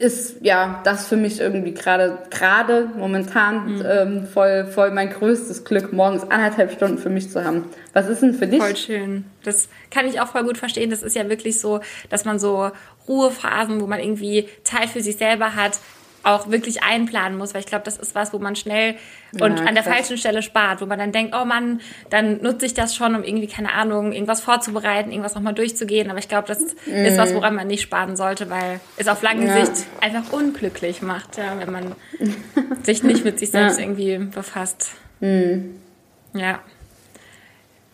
ist ja das für mich irgendwie gerade gerade momentan mhm. ähm, voll voll mein größtes Glück morgens anderthalb Stunden für mich zu haben. Was ist denn für dich? Voll schön. Das kann ich auch voll gut verstehen. Das ist ja wirklich so, dass man so Ruhephasen, wo man irgendwie Zeit für sich selber hat, auch wirklich einplanen muss, weil ich glaube, das ist was, wo man schnell und ja, an der falschen Stelle spart, wo man dann denkt, oh Mann, dann nutze ich das schon, um irgendwie, keine Ahnung, irgendwas vorzubereiten, irgendwas nochmal durchzugehen. Aber ich glaube, das mm. ist was, woran man nicht sparen sollte, weil es auf lange ja. Sicht einfach unglücklich macht, ja, wenn man sich nicht mit sich selbst irgendwie befasst. Mm. Ja.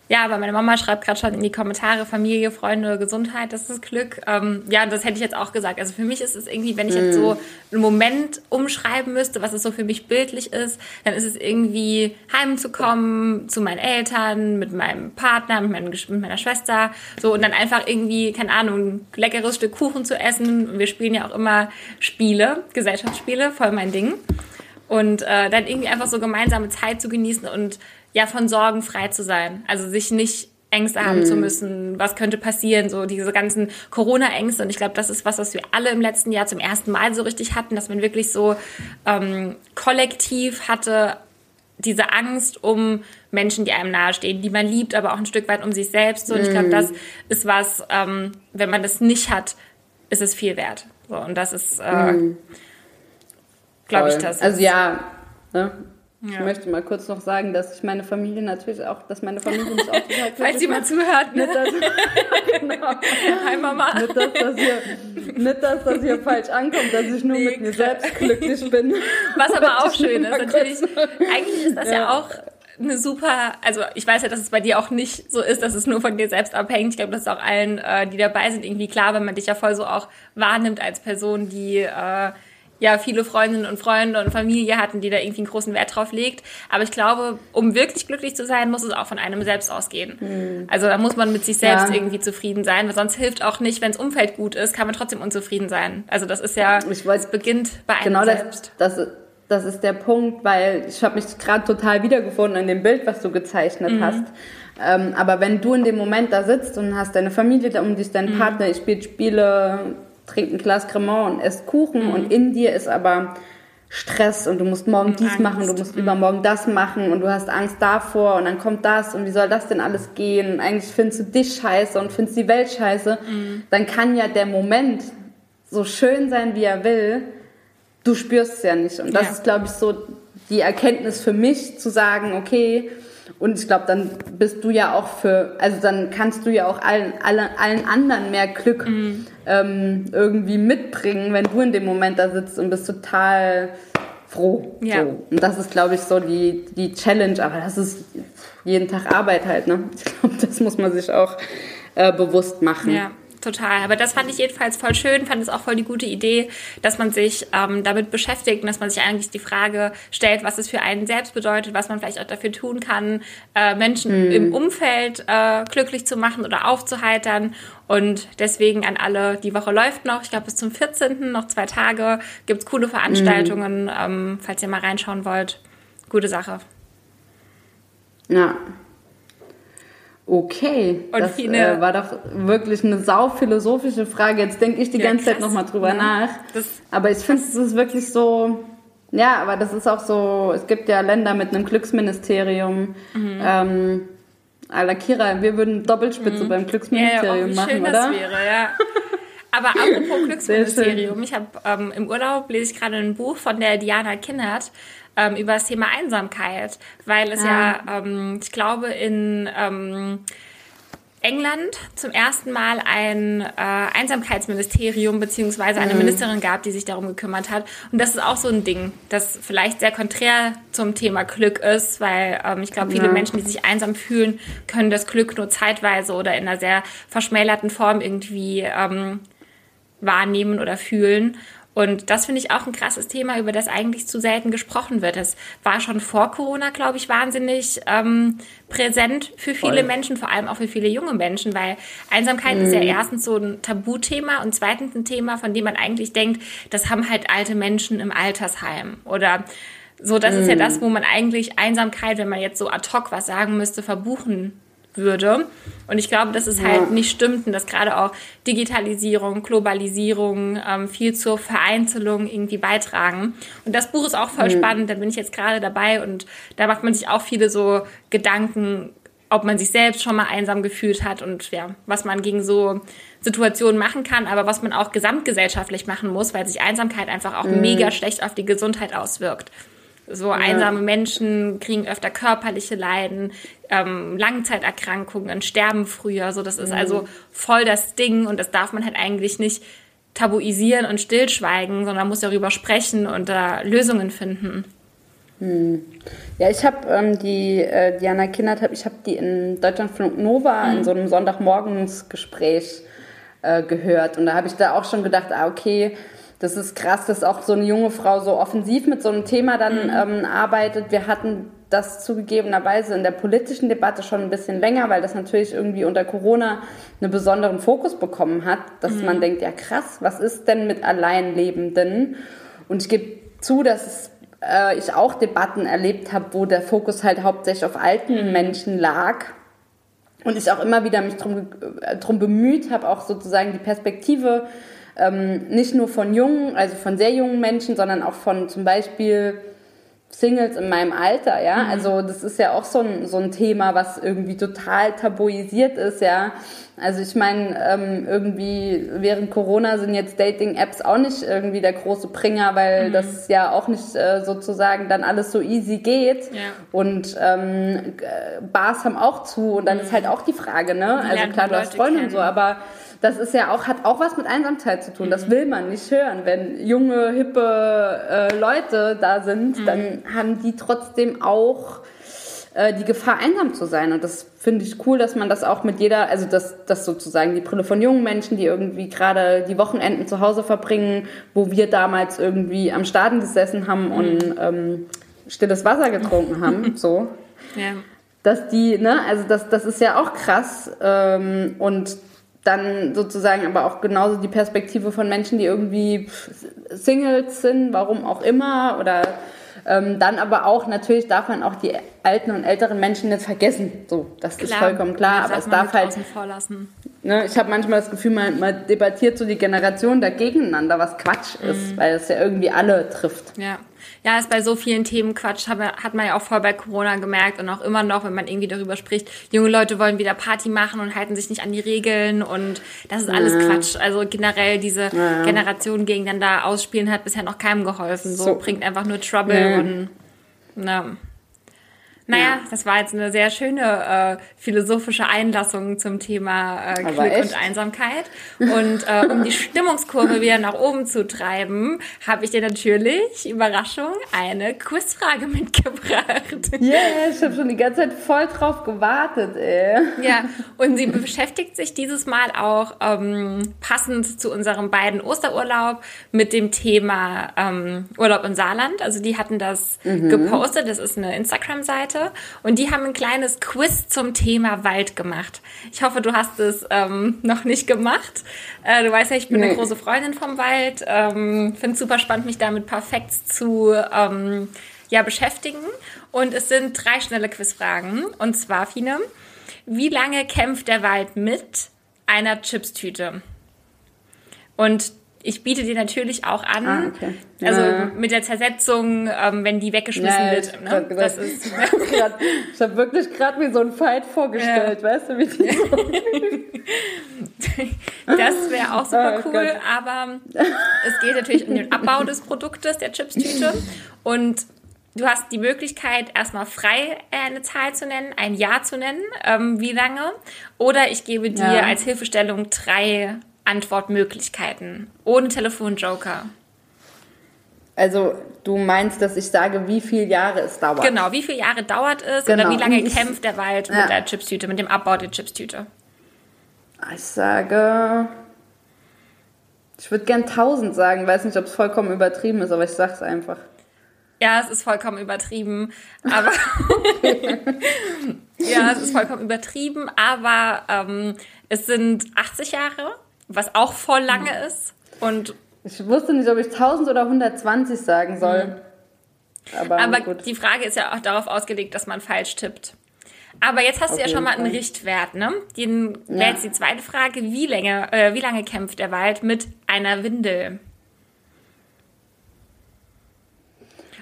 Ja, aber meine Mama schreibt gerade schon in die Kommentare Familie, Freunde, Gesundheit, das ist Glück. Ähm, ja, das hätte ich jetzt auch gesagt. Also für mich ist es irgendwie, wenn ich jetzt so mm. einen Moment umschreiben müsste, was es so für mich bildlich ist, dann ist es irgendwie heimzukommen zu meinen Eltern, mit meinem Partner, mit, meinem, mit meiner Schwester, so und dann einfach irgendwie, keine Ahnung, ein leckeres Stück Kuchen zu essen. Und wir spielen ja auch immer Spiele, Gesellschaftsspiele, voll mein Ding. Und äh, dann irgendwie einfach so gemeinsame Zeit zu genießen und ja von Sorgen frei zu sein. Also sich nicht Ängste haben mm. zu müssen, was könnte passieren, so diese ganzen Corona-Ängste. Und ich glaube, das ist was, was wir alle im letzten Jahr zum ersten Mal so richtig hatten, dass man wirklich so ähm, kollektiv hatte diese Angst um Menschen, die einem nahestehen, die man liebt, aber auch ein Stück weit um sich selbst. So, und ich glaube, mm. das ist was, ähm, wenn man das nicht hat, ist es viel wert. So, und das ist, äh, mm. glaube ich, das. Also ja, ne? Ich möchte mal kurz noch sagen, dass ich meine Familie natürlich auch, dass meine Familie mich auch total Falls mal zuhört, ne? Nicht, dass, genau. Hi Mama. Nicht, dass das, hier, nicht, dass das hier falsch ankommt, dass ich nur nee, mit mir selbst glücklich bin. Was aber auch schön ist. Natürlich, eigentlich ist das ja, ja auch eine super, also ich weiß ja, dass es bei dir auch nicht so ist, dass es nur von dir selbst abhängt. Ich glaube, das ist auch allen, äh, die dabei sind, irgendwie klar, wenn man dich ja voll so auch wahrnimmt als Person, die äh, ja viele Freundinnen und Freunde und Familie hatten, die da irgendwie einen großen Wert drauf legt. Aber ich glaube, um wirklich glücklich zu sein, muss es auch von einem selbst ausgehen. Mhm. Also da muss man mit sich selbst ja. irgendwie zufrieden sein, weil sonst hilft auch nicht, wenn das Umfeld gut ist, kann man trotzdem unzufrieden sein. Also das ist ja, ich weiß, es beginnt bei einem genau selbst. Das, das, das ist der Punkt, weil ich habe mich gerade total wiedergefunden in dem Bild, was du gezeichnet mhm. hast. Ähm, aber wenn du in dem Moment da sitzt und hast deine Familie da um dich, deinen mhm. Partner, ich spiele Spiele, trinkt ein Glas Cremant und esst Kuchen mhm. und in dir ist aber Stress und du musst morgen und dies Angst. machen, du musst mhm. übermorgen das machen und du hast Angst davor und dann kommt das und wie soll das denn alles gehen? eigentlich findest du dich scheiße und findest die Welt scheiße. Mhm. Dann kann ja der Moment so schön sein, wie er will, du spürst es ja nicht. Und das ja. ist, glaube ich, so die Erkenntnis für mich, zu sagen, okay, und ich glaube, dann bist du ja auch für, also dann kannst du ja auch allen, allen, allen anderen mehr Glück mhm. ähm, irgendwie mitbringen, wenn du in dem Moment da sitzt und bist total froh. Ja. So. Und das ist, glaube ich, so die, die Challenge, aber das ist jeden Tag Arbeit halt, ne? Ich glaube, das muss man sich auch äh, bewusst machen. Ja total. Aber das fand ich jedenfalls voll schön, fand es auch voll die gute Idee, dass man sich ähm, damit beschäftigt und dass man sich eigentlich die Frage stellt, was es für einen selbst bedeutet, was man vielleicht auch dafür tun kann, äh, Menschen mhm. im Umfeld äh, glücklich zu machen oder aufzuheitern. Und deswegen an alle, die Woche läuft noch, ich glaube bis zum 14. noch zwei Tage, gibt's coole Veranstaltungen, mhm. ähm, falls ihr mal reinschauen wollt. Gute Sache. Ja, Okay, und das äh, war doch wirklich eine sauphilosophische Frage. Jetzt denke ich die ja, ganze krass. Zeit nochmal drüber ja. nach. Das, aber ich finde, es ist wirklich so, ja, aber das ist auch so, es gibt ja Länder mit einem Glücksministerium. Mhm. Ähm, Ala Kira, wir würden Doppelspitze mhm. beim Glücksministerium ja, ja, machen, oder? Das wäre, ja. Aber apropos Glücksministerium, ich habe ähm, im Urlaub lese ich gerade ein Buch von der Diana Kinnert ähm, über das Thema Einsamkeit, weil es ja, ja ähm, ich glaube, in ähm, England zum ersten Mal ein äh, Einsamkeitsministerium beziehungsweise eine mhm. Ministerin gab, die sich darum gekümmert hat. Und das ist auch so ein Ding, das vielleicht sehr konträr zum Thema Glück ist, weil ähm, ich glaube, viele ja. Menschen, die sich einsam fühlen, können das Glück nur zeitweise oder in einer sehr verschmälerten Form irgendwie ähm, wahrnehmen oder fühlen. Und das finde ich auch ein krasses Thema, über das eigentlich zu selten gesprochen wird. Es war schon vor Corona, glaube ich, wahnsinnig ähm, präsent für viele Voll. Menschen, vor allem auch für viele junge Menschen, weil Einsamkeit mhm. ist ja mhm. erstens so ein Tabuthema und zweitens ein Thema, von dem man eigentlich denkt, das haben halt alte Menschen im Altersheim oder so, das mhm. ist ja mhm. das, wo man eigentlich Einsamkeit, wenn man jetzt so ad hoc was sagen müsste, verbuchen würde. Und ich glaube, dass es ja. halt nicht stimmt und dass gerade auch Digitalisierung, Globalisierung ähm, viel zur Vereinzelung irgendwie beitragen. Und das Buch ist auch voll mhm. spannend, da bin ich jetzt gerade dabei und da macht man sich auch viele so Gedanken, ob man sich selbst schon mal einsam gefühlt hat und ja, was man gegen so Situationen machen kann, aber was man auch gesamtgesellschaftlich machen muss, weil sich Einsamkeit einfach auch mhm. mega schlecht auf die Gesundheit auswirkt. So ja. einsame Menschen kriegen öfter körperliche Leiden, ähm, Langzeiterkrankungen, sterben früher. So, das ist mhm. also voll das Ding und das darf man halt eigentlich nicht tabuisieren und stillschweigen, sondern muss darüber sprechen und da äh, Lösungen finden. Hm. Ja, ich habe ähm, die äh, Diana Kindert, hab, ich habe die in Deutschlandfunk Nova mhm. in so einem Sonntagmorgensgespräch äh, gehört und da habe ich da auch schon gedacht, ah okay, das ist krass, dass auch so eine junge Frau so offensiv mit so einem Thema dann mhm. ähm, arbeitet. Wir hatten das zugegebenerweise in der politischen Debatte schon ein bisschen länger, weil das natürlich irgendwie unter Corona einen besonderen Fokus bekommen hat, dass mhm. man denkt, ja krass, was ist denn mit Alleinlebenden? Und ich gebe zu, dass äh, ich auch Debatten erlebt habe, wo der Fokus halt hauptsächlich auf alten mhm. Menschen lag. Und ich auch immer wieder mich drum, äh, drum bemüht habe, auch sozusagen die Perspektive ähm, nicht nur von jungen, also von sehr jungen Menschen, sondern auch von zum Beispiel Singles in meinem Alter, ja. Mhm. Also das ist ja auch so ein, so ein Thema, was irgendwie total tabuisiert ist, ja. Also ich meine, ähm, irgendwie während Corona sind jetzt Dating-Apps auch nicht irgendwie der große Bringer, weil mhm. das ja auch nicht äh, sozusagen dann alles so easy geht. Ja. Und ähm, Bars haben auch zu und dann mhm. ist halt auch die Frage, ne? Also klar, du hast Freunde und so, aber das ist ja auch, hat auch was mit Einsamkeit zu tun. Das mhm. will man nicht hören. Wenn junge, hippe äh, Leute da sind, mhm. dann haben die trotzdem auch äh, die Gefahr, einsam zu sein. Und das finde ich cool, dass man das auch mit jeder, also dass das sozusagen die Brille von jungen Menschen, die irgendwie gerade die Wochenenden zu Hause verbringen, wo wir damals irgendwie am Staden gesessen haben mhm. und ähm, stilles Wasser getrunken haben, so. Ja. Dass die, ne, also das, das ist ja auch krass. Ähm, und dann sozusagen aber auch genauso die Perspektive von Menschen, die irgendwie Singles sind, warum auch immer, oder ähm, dann aber auch, natürlich darf man auch die alten und älteren Menschen nicht vergessen. So, das klar, ist vollkommen klar, aber es darf halt. Ne, ich habe manchmal das Gefühl, man, man debattiert so die Generation da gegeneinander, was Quatsch ist, mhm. weil es ja irgendwie alle trifft. Ja ja, ist bei so vielen Themen Quatsch, hat man ja auch voll bei Corona gemerkt und auch immer noch, wenn man irgendwie darüber spricht, junge Leute wollen wieder Party machen und halten sich nicht an die Regeln und das ist alles ja. Quatsch. Also generell diese ja. Generation gegeneinander ausspielen hat bisher noch keinem geholfen. So, so. bringt einfach nur Trouble ja. und na. Naja, ja. das war jetzt eine sehr schöne äh, philosophische Einlassung zum Thema äh, Glück echt? und Einsamkeit. Und äh, um die Stimmungskurve wieder nach oben zu treiben, habe ich dir natürlich, Überraschung, eine Quizfrage mitgebracht. Yeah, ich habe schon die ganze Zeit voll drauf gewartet, ey. Ja, und sie beschäftigt sich dieses Mal auch ähm, passend zu unserem beiden Osterurlaub mit dem Thema ähm, Urlaub in Saarland. Also die hatten das mhm. gepostet, das ist eine Instagram-Seite Seite und die haben ein kleines Quiz zum Thema Wald gemacht. Ich hoffe, du hast es ähm, noch nicht gemacht. Äh, du weißt ja, ich bin nee. eine große Freundin vom Wald. Ähm, Finde es super spannend, mich damit perfekt zu ähm, ja, beschäftigen. Und es sind drei schnelle Quizfragen. Und zwar, Fine, wie lange kämpft der Wald mit einer Chipstüte? Und ich biete dir natürlich auch an. Ah, okay. Also Ja. mit der Zersetzung, ähm, wenn die weggeschmissen Ja, wird. ich Ne? Das ist, ich habe wirklich gerade mir so einen Fight vorgestellt, weißt du, wie die so das wäre auch super Oh cool, Gott. aber es geht natürlich um den Abbau des Produktes, der Chipstüte. Und du hast die Möglichkeit, erstmal frei äh, eine Zahl zu nennen, ein Jahr zu nennen, ähm, wie lange. Oder ich gebe dir Ja. als Hilfestellung drei Antwortmöglichkeiten. Ohne Telefonjoker. Also, du meinst, dass ich sage, wie viele Jahre es dauert? Genau, wie viele Jahre dauert es Genau. oder wie lange ich- kämpft der Wald Ja. mit der Chipstüte, mit dem Abbau der Chipstüte? Ich sage, ich würde gern 1000 sagen, weiß nicht, ob es vollkommen übertrieben ist, aber ich sag's einfach. Ja, es ist vollkommen übertrieben, aber ja, es ist vollkommen übertrieben, aber ähm, es sind 80 Jahre, was auch voll lange ist. Und Ich wusste nicht, ob ich 1000 oder 120 sagen soll. Aber, aber gut. die Frage ist ja auch darauf ausgelegt, dass man falsch tippt. Aber jetzt hast Auf du ja schon mal einen Fall. Richtwert, ne? Den Ja. wäre jetzt die zweite Frage, wie lange, äh, wie lange kämpft der Wald mit einer Windel?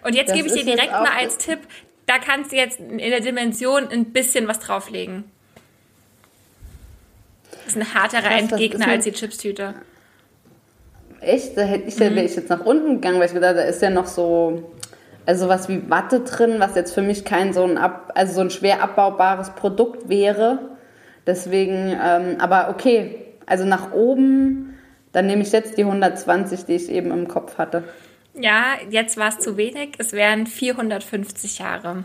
Und jetzt Das gebe ich dir direkt mal als Tipp, da kannst du jetzt in der Dimension ein bisschen was drauflegen. Das ist ein harterer Krass, Endgegner als die Chipstüte. Echt? Da hätte ich, Mhm. wäre ich jetzt nach unten gegangen, weil ich gedacht, da ist ja noch so, also was wie Watte drin, was jetzt für mich kein so ein, ab, also so ein schwer abbaubares Produkt wäre. Deswegen, ähm, aber okay, also nach oben, dann nehme ich jetzt die 120, die ich eben im Kopf hatte. Ja, jetzt war es zu wenig. Es wären 450 Jahre.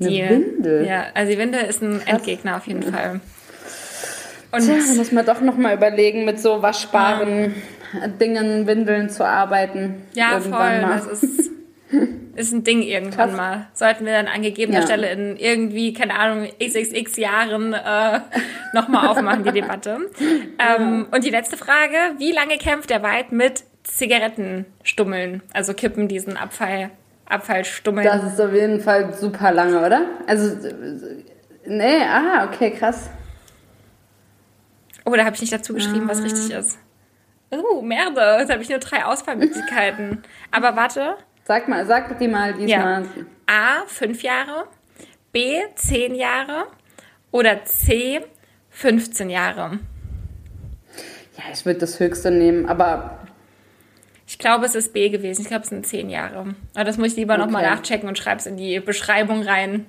Eine Die- Windel? Ja, also die Windel ist ein Endgegner auf jeden Fall. Und Tja, da muss man doch noch mal überlegen, mit so waschbaren Dingen, Windeln zu arbeiten. ja, voll. mal. Das ist, ist ein Ding irgendwann Krass. mal. Sollten wir dann an gegebener Ja. Stelle in irgendwie, keine Ahnung, xxx Jahren äh, nochmal aufmachen, die Debatte. Ähm, und die letzte Frage, wie lange kämpft der Wald mit Zigarettenstummeln? Also Kippen, diesen Abfall, Abfallstummeln. Das ist auf jeden Fall super lange, oder? Also, äh, nee, ah, okay, krass. Oh, da habe ich nicht dazu geschrieben, was richtig ist. Oh, Merde, jetzt habe ich nur drei Auswahlmöglichkeiten. Aber warte. Sag mal, sag die mal diesmal. A, fünf Jahre. B, zehn Jahre. Oder C, 15 Jahre. Ja, ich würde das höchste nehmen, aber Ich glaube, es ist B gewesen. Ich glaube, es sind zehn Jahre. Aber das muss ich lieber nochmal Okay. nachchecken und schreib's in die Beschreibung rein.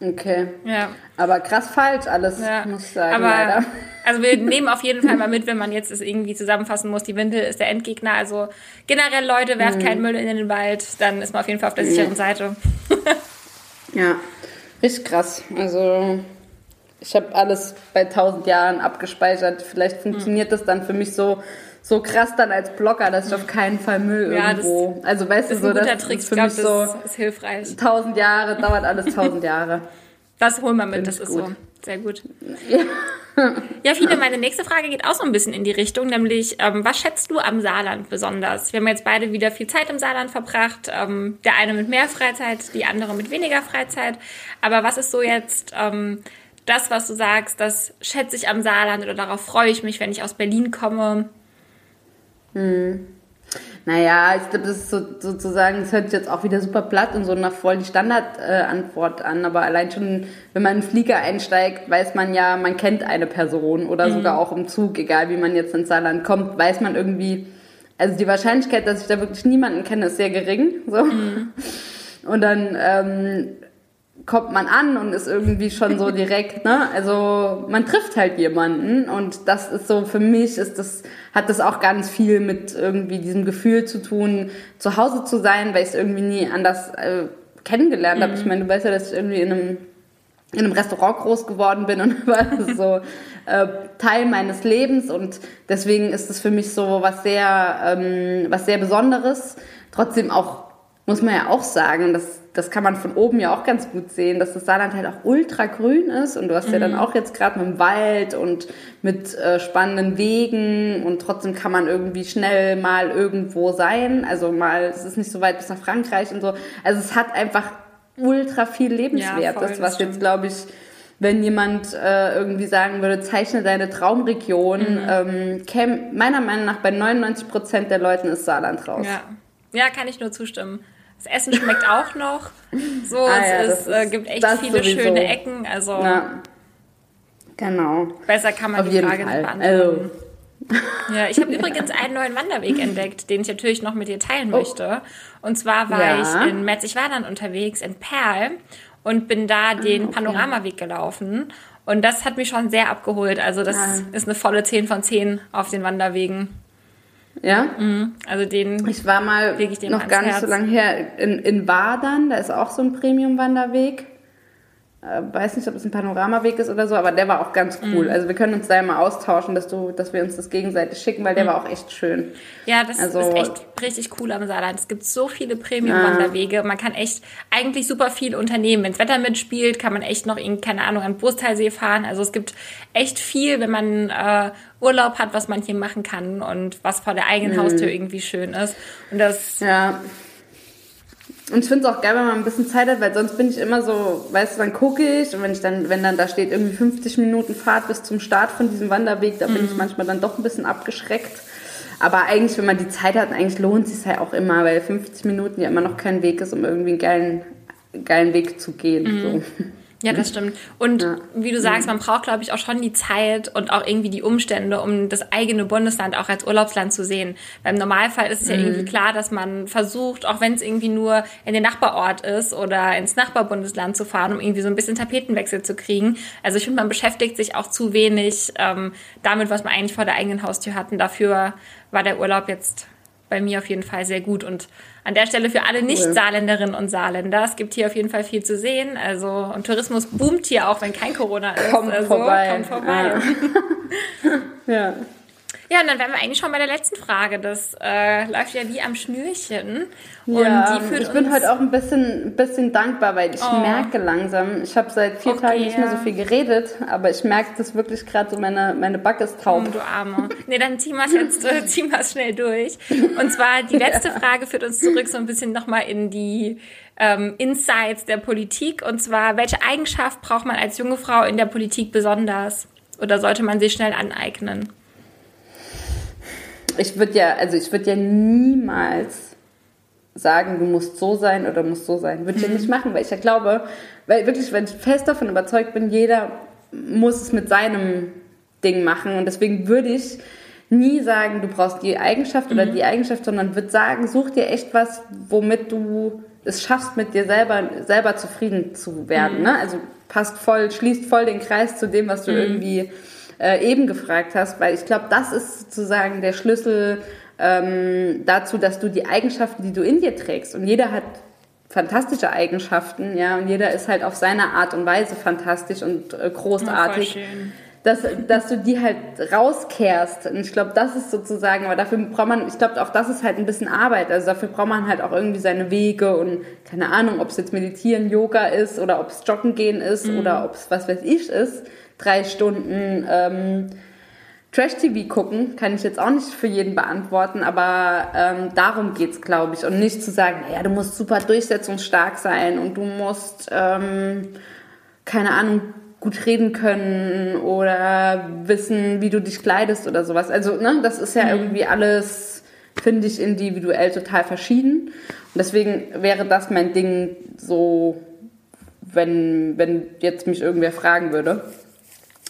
Okay. Ja. Aber krass falsch alles, ja. muss ich sagen, Aber, leider. also wir nehmen auf jeden Fall mal mit, wenn man jetzt es irgendwie zusammenfassen muss. Die Windel ist der Endgegner. Also generell, Leute, werft Mhm. keinen Müll in den Wald. Dann ist man auf jeden Fall auf der sicheren Seite. Ja, richtig krass. Also, ich habe alles bei 1000 Jahren abgespeichert. Vielleicht funktioniert das dann für mich so, so krass dann als Blogger, dass ich auf keinen Fall Müll Ja, das irgendwo. also, weißt du, ein so, guter das Trick. ist Ich für mich das so ist hilfreich. 1000 Jahre, dauert alles 1000 Jahre. Das holen wir mit, Find das ist gut. so. Sehr gut. Ja, Fide, meine nächste Frage geht auch so ein bisschen in die Richtung, nämlich, ähm, was schätzt du am Saarland besonders? Wir haben jetzt beide wieder viel Zeit im Saarland verbracht. Ähm, der eine mit mehr Freizeit, die andere mit weniger Freizeit. Aber was ist so jetzt ähm, das, was du sagst, das schätze ich am Saarland oder darauf freue ich mich, wenn ich aus Berlin komme? Naja, ich glaube, das ist so, sozusagen, das hört sich jetzt auch wieder super platt und so nach voll die Standardantwort an, aber allein schon, wenn man in den Flieger einsteigt, weiß man ja, man kennt eine Person oder sogar auch im Zug, egal wie man jetzt ins Saarland kommt, weiß man irgendwie, also die Wahrscheinlichkeit, dass ich da wirklich niemanden kenne, ist sehr gering, so. Und dann, ähm, kommt man an und ist irgendwie schon so direkt, ne? Also man trifft halt jemanden und das ist so für mich ist das hat das auch ganz viel mit irgendwie diesem Gefühl zu tun, zu Hause zu sein, weil ich es irgendwie nie anders äh, kennengelernt habe. Ich meine, du weißt ja, dass ich irgendwie in einem in einem Restaurant groß geworden bin und war so äh, Teil meines Lebens und deswegen ist es für mich so was sehr ähm, was sehr Besonderes. Trotzdem auch muss man ja auch sagen, das, das kann man von oben ja auch ganz gut sehen, dass das Saarland halt auch ultra grün ist und du hast ja dann auch jetzt gerade mit dem Wald und mit äh, spannenden Wegen und trotzdem kann man irgendwie schnell mal irgendwo sein, also mal, es ist nicht so weit bis nach Frankreich und so, also es hat einfach ultra viel Ja, Lebenswertes, voll, das was stimmt. jetzt glaube ich wenn jemand äh, irgendwie sagen würde, zeichne deine Traumregion, mhm. ähm, käme meiner Meinung nach bei 99 Prozent der Leuten ist Saarland raus. Ja. ja, kann ich nur zustimmen. Das Essen schmeckt auch noch. So, ah, ja, es, ist, äh, gibt echt viele sowieso. schöne Ecken. Also ja. genau. Besser kann man Auf die Frage Fall. nicht beantworten. Also. Ja, ich habe übrigens einen neuen Wanderweg entdeckt, den ich natürlich noch mit dir teilen oh. möchte. Und zwar war ich in Merzig-Wadern unterwegs, in Perl, und bin da den ah, okay. Panoramaweg gelaufen. Und das hat mich schon sehr abgeholt. Also das ah. ist eine volle 10 von 10 auf den Wanderwegen. Ja? Mhm. Also den. Ich war mal ich noch gar nicht Herz. so lange her in, in Wadern, da ist auch so ein Premium-Wanderweg weiß nicht, ob es ein Panoramaweg ist oder so, aber der war auch ganz cool. Mhm. Also wir können uns da ja mal austauschen, dass du, dass wir uns das gegenseitig schicken, weil der mhm. war auch echt schön. Ja, das also, ist echt richtig cool am Saarland. Es gibt so viele Premium-Wanderwege. Man kann echt eigentlich super viel unternehmen. Wenn das Wetter mitspielt, kann man echt noch in, keine Ahnung, an Brustalsee fahren. Also es gibt echt viel, wenn man äh, Urlaub hat, was man hier machen kann und was vor der eigenen mhm. Haustür irgendwie schön ist. Und das ja. Und ich finde es auch geil, wenn man ein bisschen Zeit hat, weil sonst bin ich immer so, weißt du, dann gucke ich und wenn ich dann, wenn dann da steht irgendwie 50 Minuten Fahrt bis zum Start von diesem Wanderweg, da bin ich mhm. manchmal dann doch ein bisschen abgeschreckt. Aber eigentlich, wenn man die Zeit hat, eigentlich lohnt es sich ja auch immer, weil 50 Minuten ja immer noch kein Weg ist, um irgendwie einen geilen, geilen Weg zu gehen. Mhm. So. Ja, das stimmt. Und ja. wie du sagst, man braucht, glaube ich, auch schon die Zeit und auch irgendwie die Umstände, um das eigene Bundesland auch als Urlaubsland zu sehen. Weil im Normalfall ist es ja mhm. irgendwie klar, dass man versucht, auch wenn es irgendwie nur in den Nachbarort ist oder ins Nachbarbundesland zu fahren, um irgendwie so ein bisschen Tapetenwechsel zu kriegen. Also ich finde, man beschäftigt sich auch zu wenig ähm, damit, was man eigentlich vor der eigenen Haustür hat. Und dafür war der Urlaub jetzt bei mir auf jeden Fall sehr gut. Und an der Stelle für alle Nicht-Saarländerinnen und Saarländer, es gibt hier auf jeden Fall viel zu sehen. Also, und Tourismus boomt hier auch, wenn kein Corona ist. Kommt also, vorbei. Kommt vorbei. Ja. ja. Und dann wären wir eigentlich schon bei der letzten Frage. Das äh, läuft ja wie am Schnürchen. Und ja, ich bin heute auch ein bisschen, bisschen dankbar, weil ich oh. merke langsam, ich habe seit vier okay, Tagen nicht mehr so viel geredet, aber ich merke das wirklich gerade so, meine, meine Backe ist taub. Oh, du Arme. Nee, dann ziehen wir es jetzt äh, ziehen wir's schnell durch. Und zwar die letzte ja. Frage führt uns zurück so ein bisschen nochmal in die ähm, Insights der Politik. Und zwar, welche Eigenschaft braucht man als junge Frau in der Politik besonders? Oder sollte man sie schnell aneignen? Ich würde ja, also ich würde ja niemals sagen, du musst so sein oder musst so sein. Würde ich ja nicht machen, weil ich ja glaube, weil wirklich, wenn ich fest davon überzeugt bin, jeder muss es mit seinem Ding machen. Und deswegen würde ich nie sagen, du brauchst die Eigenschaft oder mhm. die Eigenschaft, sondern würde sagen, such dir echt was, womit du es schaffst, mit dir selber, selber zufrieden zu werden. Mhm. Ne? Also passt voll, schließt voll den Kreis zu dem, was du mhm. irgendwie äh, eben gefragt hast, weil ich glaube, das ist sozusagen der Schlüssel ähm, dazu, dass du die Eigenschaften, die du in dir trägst, und jeder hat fantastische Eigenschaften, ja, und jeder ist halt auf seine Art und Weise fantastisch und äh, großartig. dass, dass du die halt rauskehrst. Und ich glaube, das ist sozusagen, aber dafür braucht man, ich glaube, auch das ist halt ein bisschen Arbeit. Also dafür braucht man halt auch irgendwie seine Wege und keine Ahnung, ob es jetzt Meditieren, Yoga ist oder ob es Joggen gehen ist mhm. oder ob es was weiß ich ist drei Stunden ähm, Trash-TV gucken, kann ich jetzt auch nicht für jeden beantworten, aber ähm, darum geht's, glaube ich. Und nicht zu sagen, ja, du musst super durchsetzungsstark sein und du musst, ähm, keine Ahnung, gut reden können oder wissen, wie du dich kleidest oder sowas. Also, ne, das ist ja mhm. irgendwie alles, finde ich, individuell total verschieden. Und deswegen wäre das mein Ding so, wenn, wenn jetzt mich irgendwer fragen würde.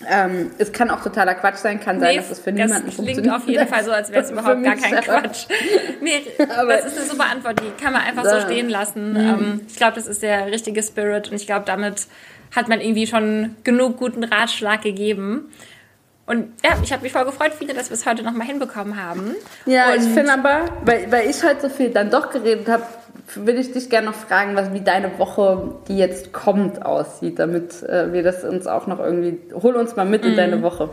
Ähm, es kann auch totaler Quatsch sein, kann sein, nee, dass es für niemanden funktioniert. Das klingt auf jeden Fall so, als wäre es überhaupt gar kein Quatsch. Nee, aber das ist eine super Antwort, die kann man einfach so, so stehen lassen. Mhm. Ähm, ich glaube, das ist der richtige Spirit und ich glaube, damit hat man irgendwie schon genug guten Ratschlag gegeben. Und ja, ich habe mich voll gefreut, viele, dass wir es heute nochmal hinbekommen haben. Ja, und ich finde aber, weil, weil ich heute so viel dann doch geredet habe, will ich dich gerne noch fragen, was, wie deine Woche, die jetzt kommt, aussieht, damit äh, wir das uns auch noch irgendwie. Hol uns mal mit in mhm. deine Woche.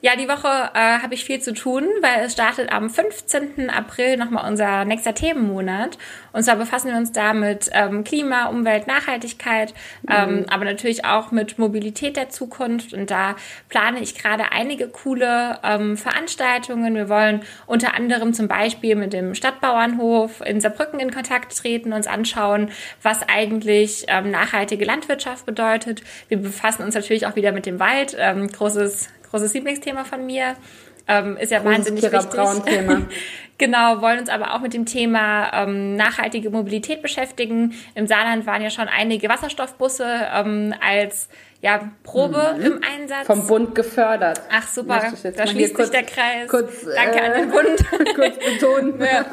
Ja, die Woche äh, habe ich viel zu tun, weil es startet am 15. April nochmal unser nächster Themenmonat. Und zwar befassen wir uns da mit ähm, Klima, Umwelt, Nachhaltigkeit, ähm, mhm. aber natürlich auch mit Mobilität der Zukunft. Und da plane ich gerade einige coole ähm, Veranstaltungen. Wir wollen unter anderem zum Beispiel mit dem Stadtbauernhof in Saarbrücken in Kontakt treten, uns anschauen, was eigentlich ähm, nachhaltige Landwirtschaft bedeutet. Wir befassen uns natürlich auch wieder mit dem Wald. Ähm, großes großes Lieblingsthema von mir. Ähm, ist ja Großes wahnsinnig Kira wichtig. Braun Thema. genau, wollen uns aber auch mit dem Thema ähm, nachhaltige Mobilität beschäftigen. Im Saarland waren ja schon einige Wasserstoffbusse ähm als ja, Probe mhm. im Einsatz. Vom Bund gefördert. Ach super, da schließt sich der Kreis. Kurz, Danke äh, an den Bund. kurz betonen. ja.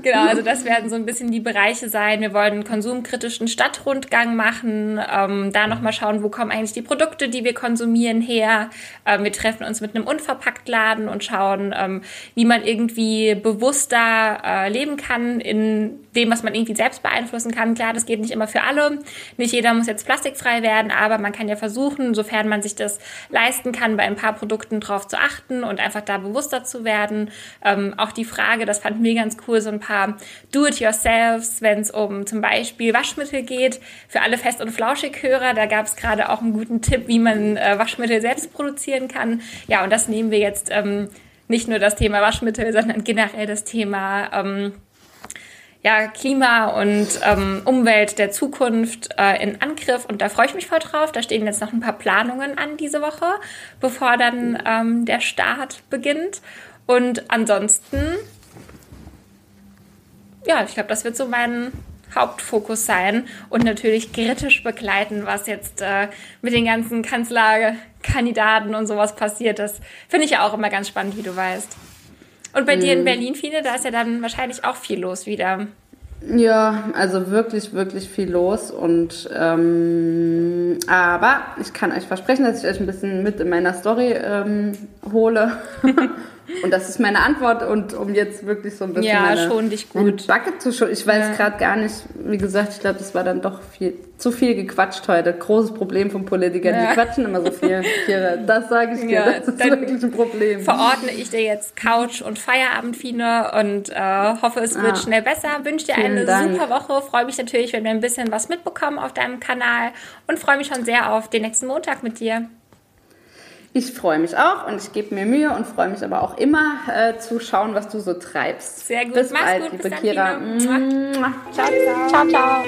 Genau, also das werden so ein bisschen die Bereiche sein. Wir wollen einen konsumkritischen Stadtrundgang machen, ähm, da nochmal schauen, wo kommen eigentlich die Produkte, die wir konsumieren, her. Ähm, wir treffen uns mit einem Unverpacktladen und schauen, ähm, wie man irgendwie bewusster äh, leben kann in dem, was man irgendwie selbst beeinflussen kann. Klar, das geht nicht immer für alle. Nicht jeder muss jetzt plastikfrei werden, aber man kann ja versuchen, sofern man sich das leisten kann, bei ein paar Produkten drauf zu achten und einfach da bewusster zu werden. Ähm, auch die Frage, das fanden wir ganz cool, so ein paar Do-it-yourselfs, wenn es um zum Beispiel Waschmittel geht. Für alle Fest- und Flauschig-Hörer, da gab es gerade auch einen guten Tipp, wie man äh, Waschmittel selbst produzieren kann. Ja, und das nehmen wir jetzt ähm, nicht nur das Thema Waschmittel, sondern generell das Thema ähm, ja, Klima und ähm, Umwelt der Zukunft äh, in Angriff und da freue ich mich voll drauf. Da stehen jetzt noch ein paar Planungen an diese Woche, bevor dann ähm, der Start beginnt. Und ansonsten, ja, ich glaube, das wird so mein Hauptfokus sein und natürlich kritisch begleiten, was jetzt äh, mit den ganzen Kanzlerkandidaten und sowas passiert. Das finde ich ja auch immer ganz spannend, wie du weißt. Und bei mhm. dir in Berlin, Fine, da ist ja dann wahrscheinlich auch viel los wieder. Ja, also wirklich, wirklich viel los. Und ähm, aber ich kann euch versprechen, dass ich euch ein bisschen mit in meiner Story ähm, hole. Und das ist meine Antwort und um jetzt wirklich so ein bisschen ja, meine, schon dich gut. Backe zu schonen. Ich weiß ja. gerade gar nicht, wie gesagt, ich glaube, das war dann doch viel, zu viel gequatscht heute. Großes Problem von Politikern. Ja. Die quatschen immer so viel. Das sage ich dir. Ja, das ist wirklich ein Problem. Verordne ich dir jetzt Couch und Feierabendfine und äh, hoffe, es wird ah, schnell besser. Wünsche dir eine Dank. super Woche. Freue mich natürlich, wenn wir ein bisschen was mitbekommen auf deinem Kanal und freue mich schon sehr auf den nächsten Montag mit dir. Ich freue mich auch und ich gebe mir Mühe und freue mich aber auch immer äh, zu schauen, was du so treibst. Sehr gut. Bis Mach's bald, gut. liebe Bis Kira. Ciao, ciao. ciao, ciao.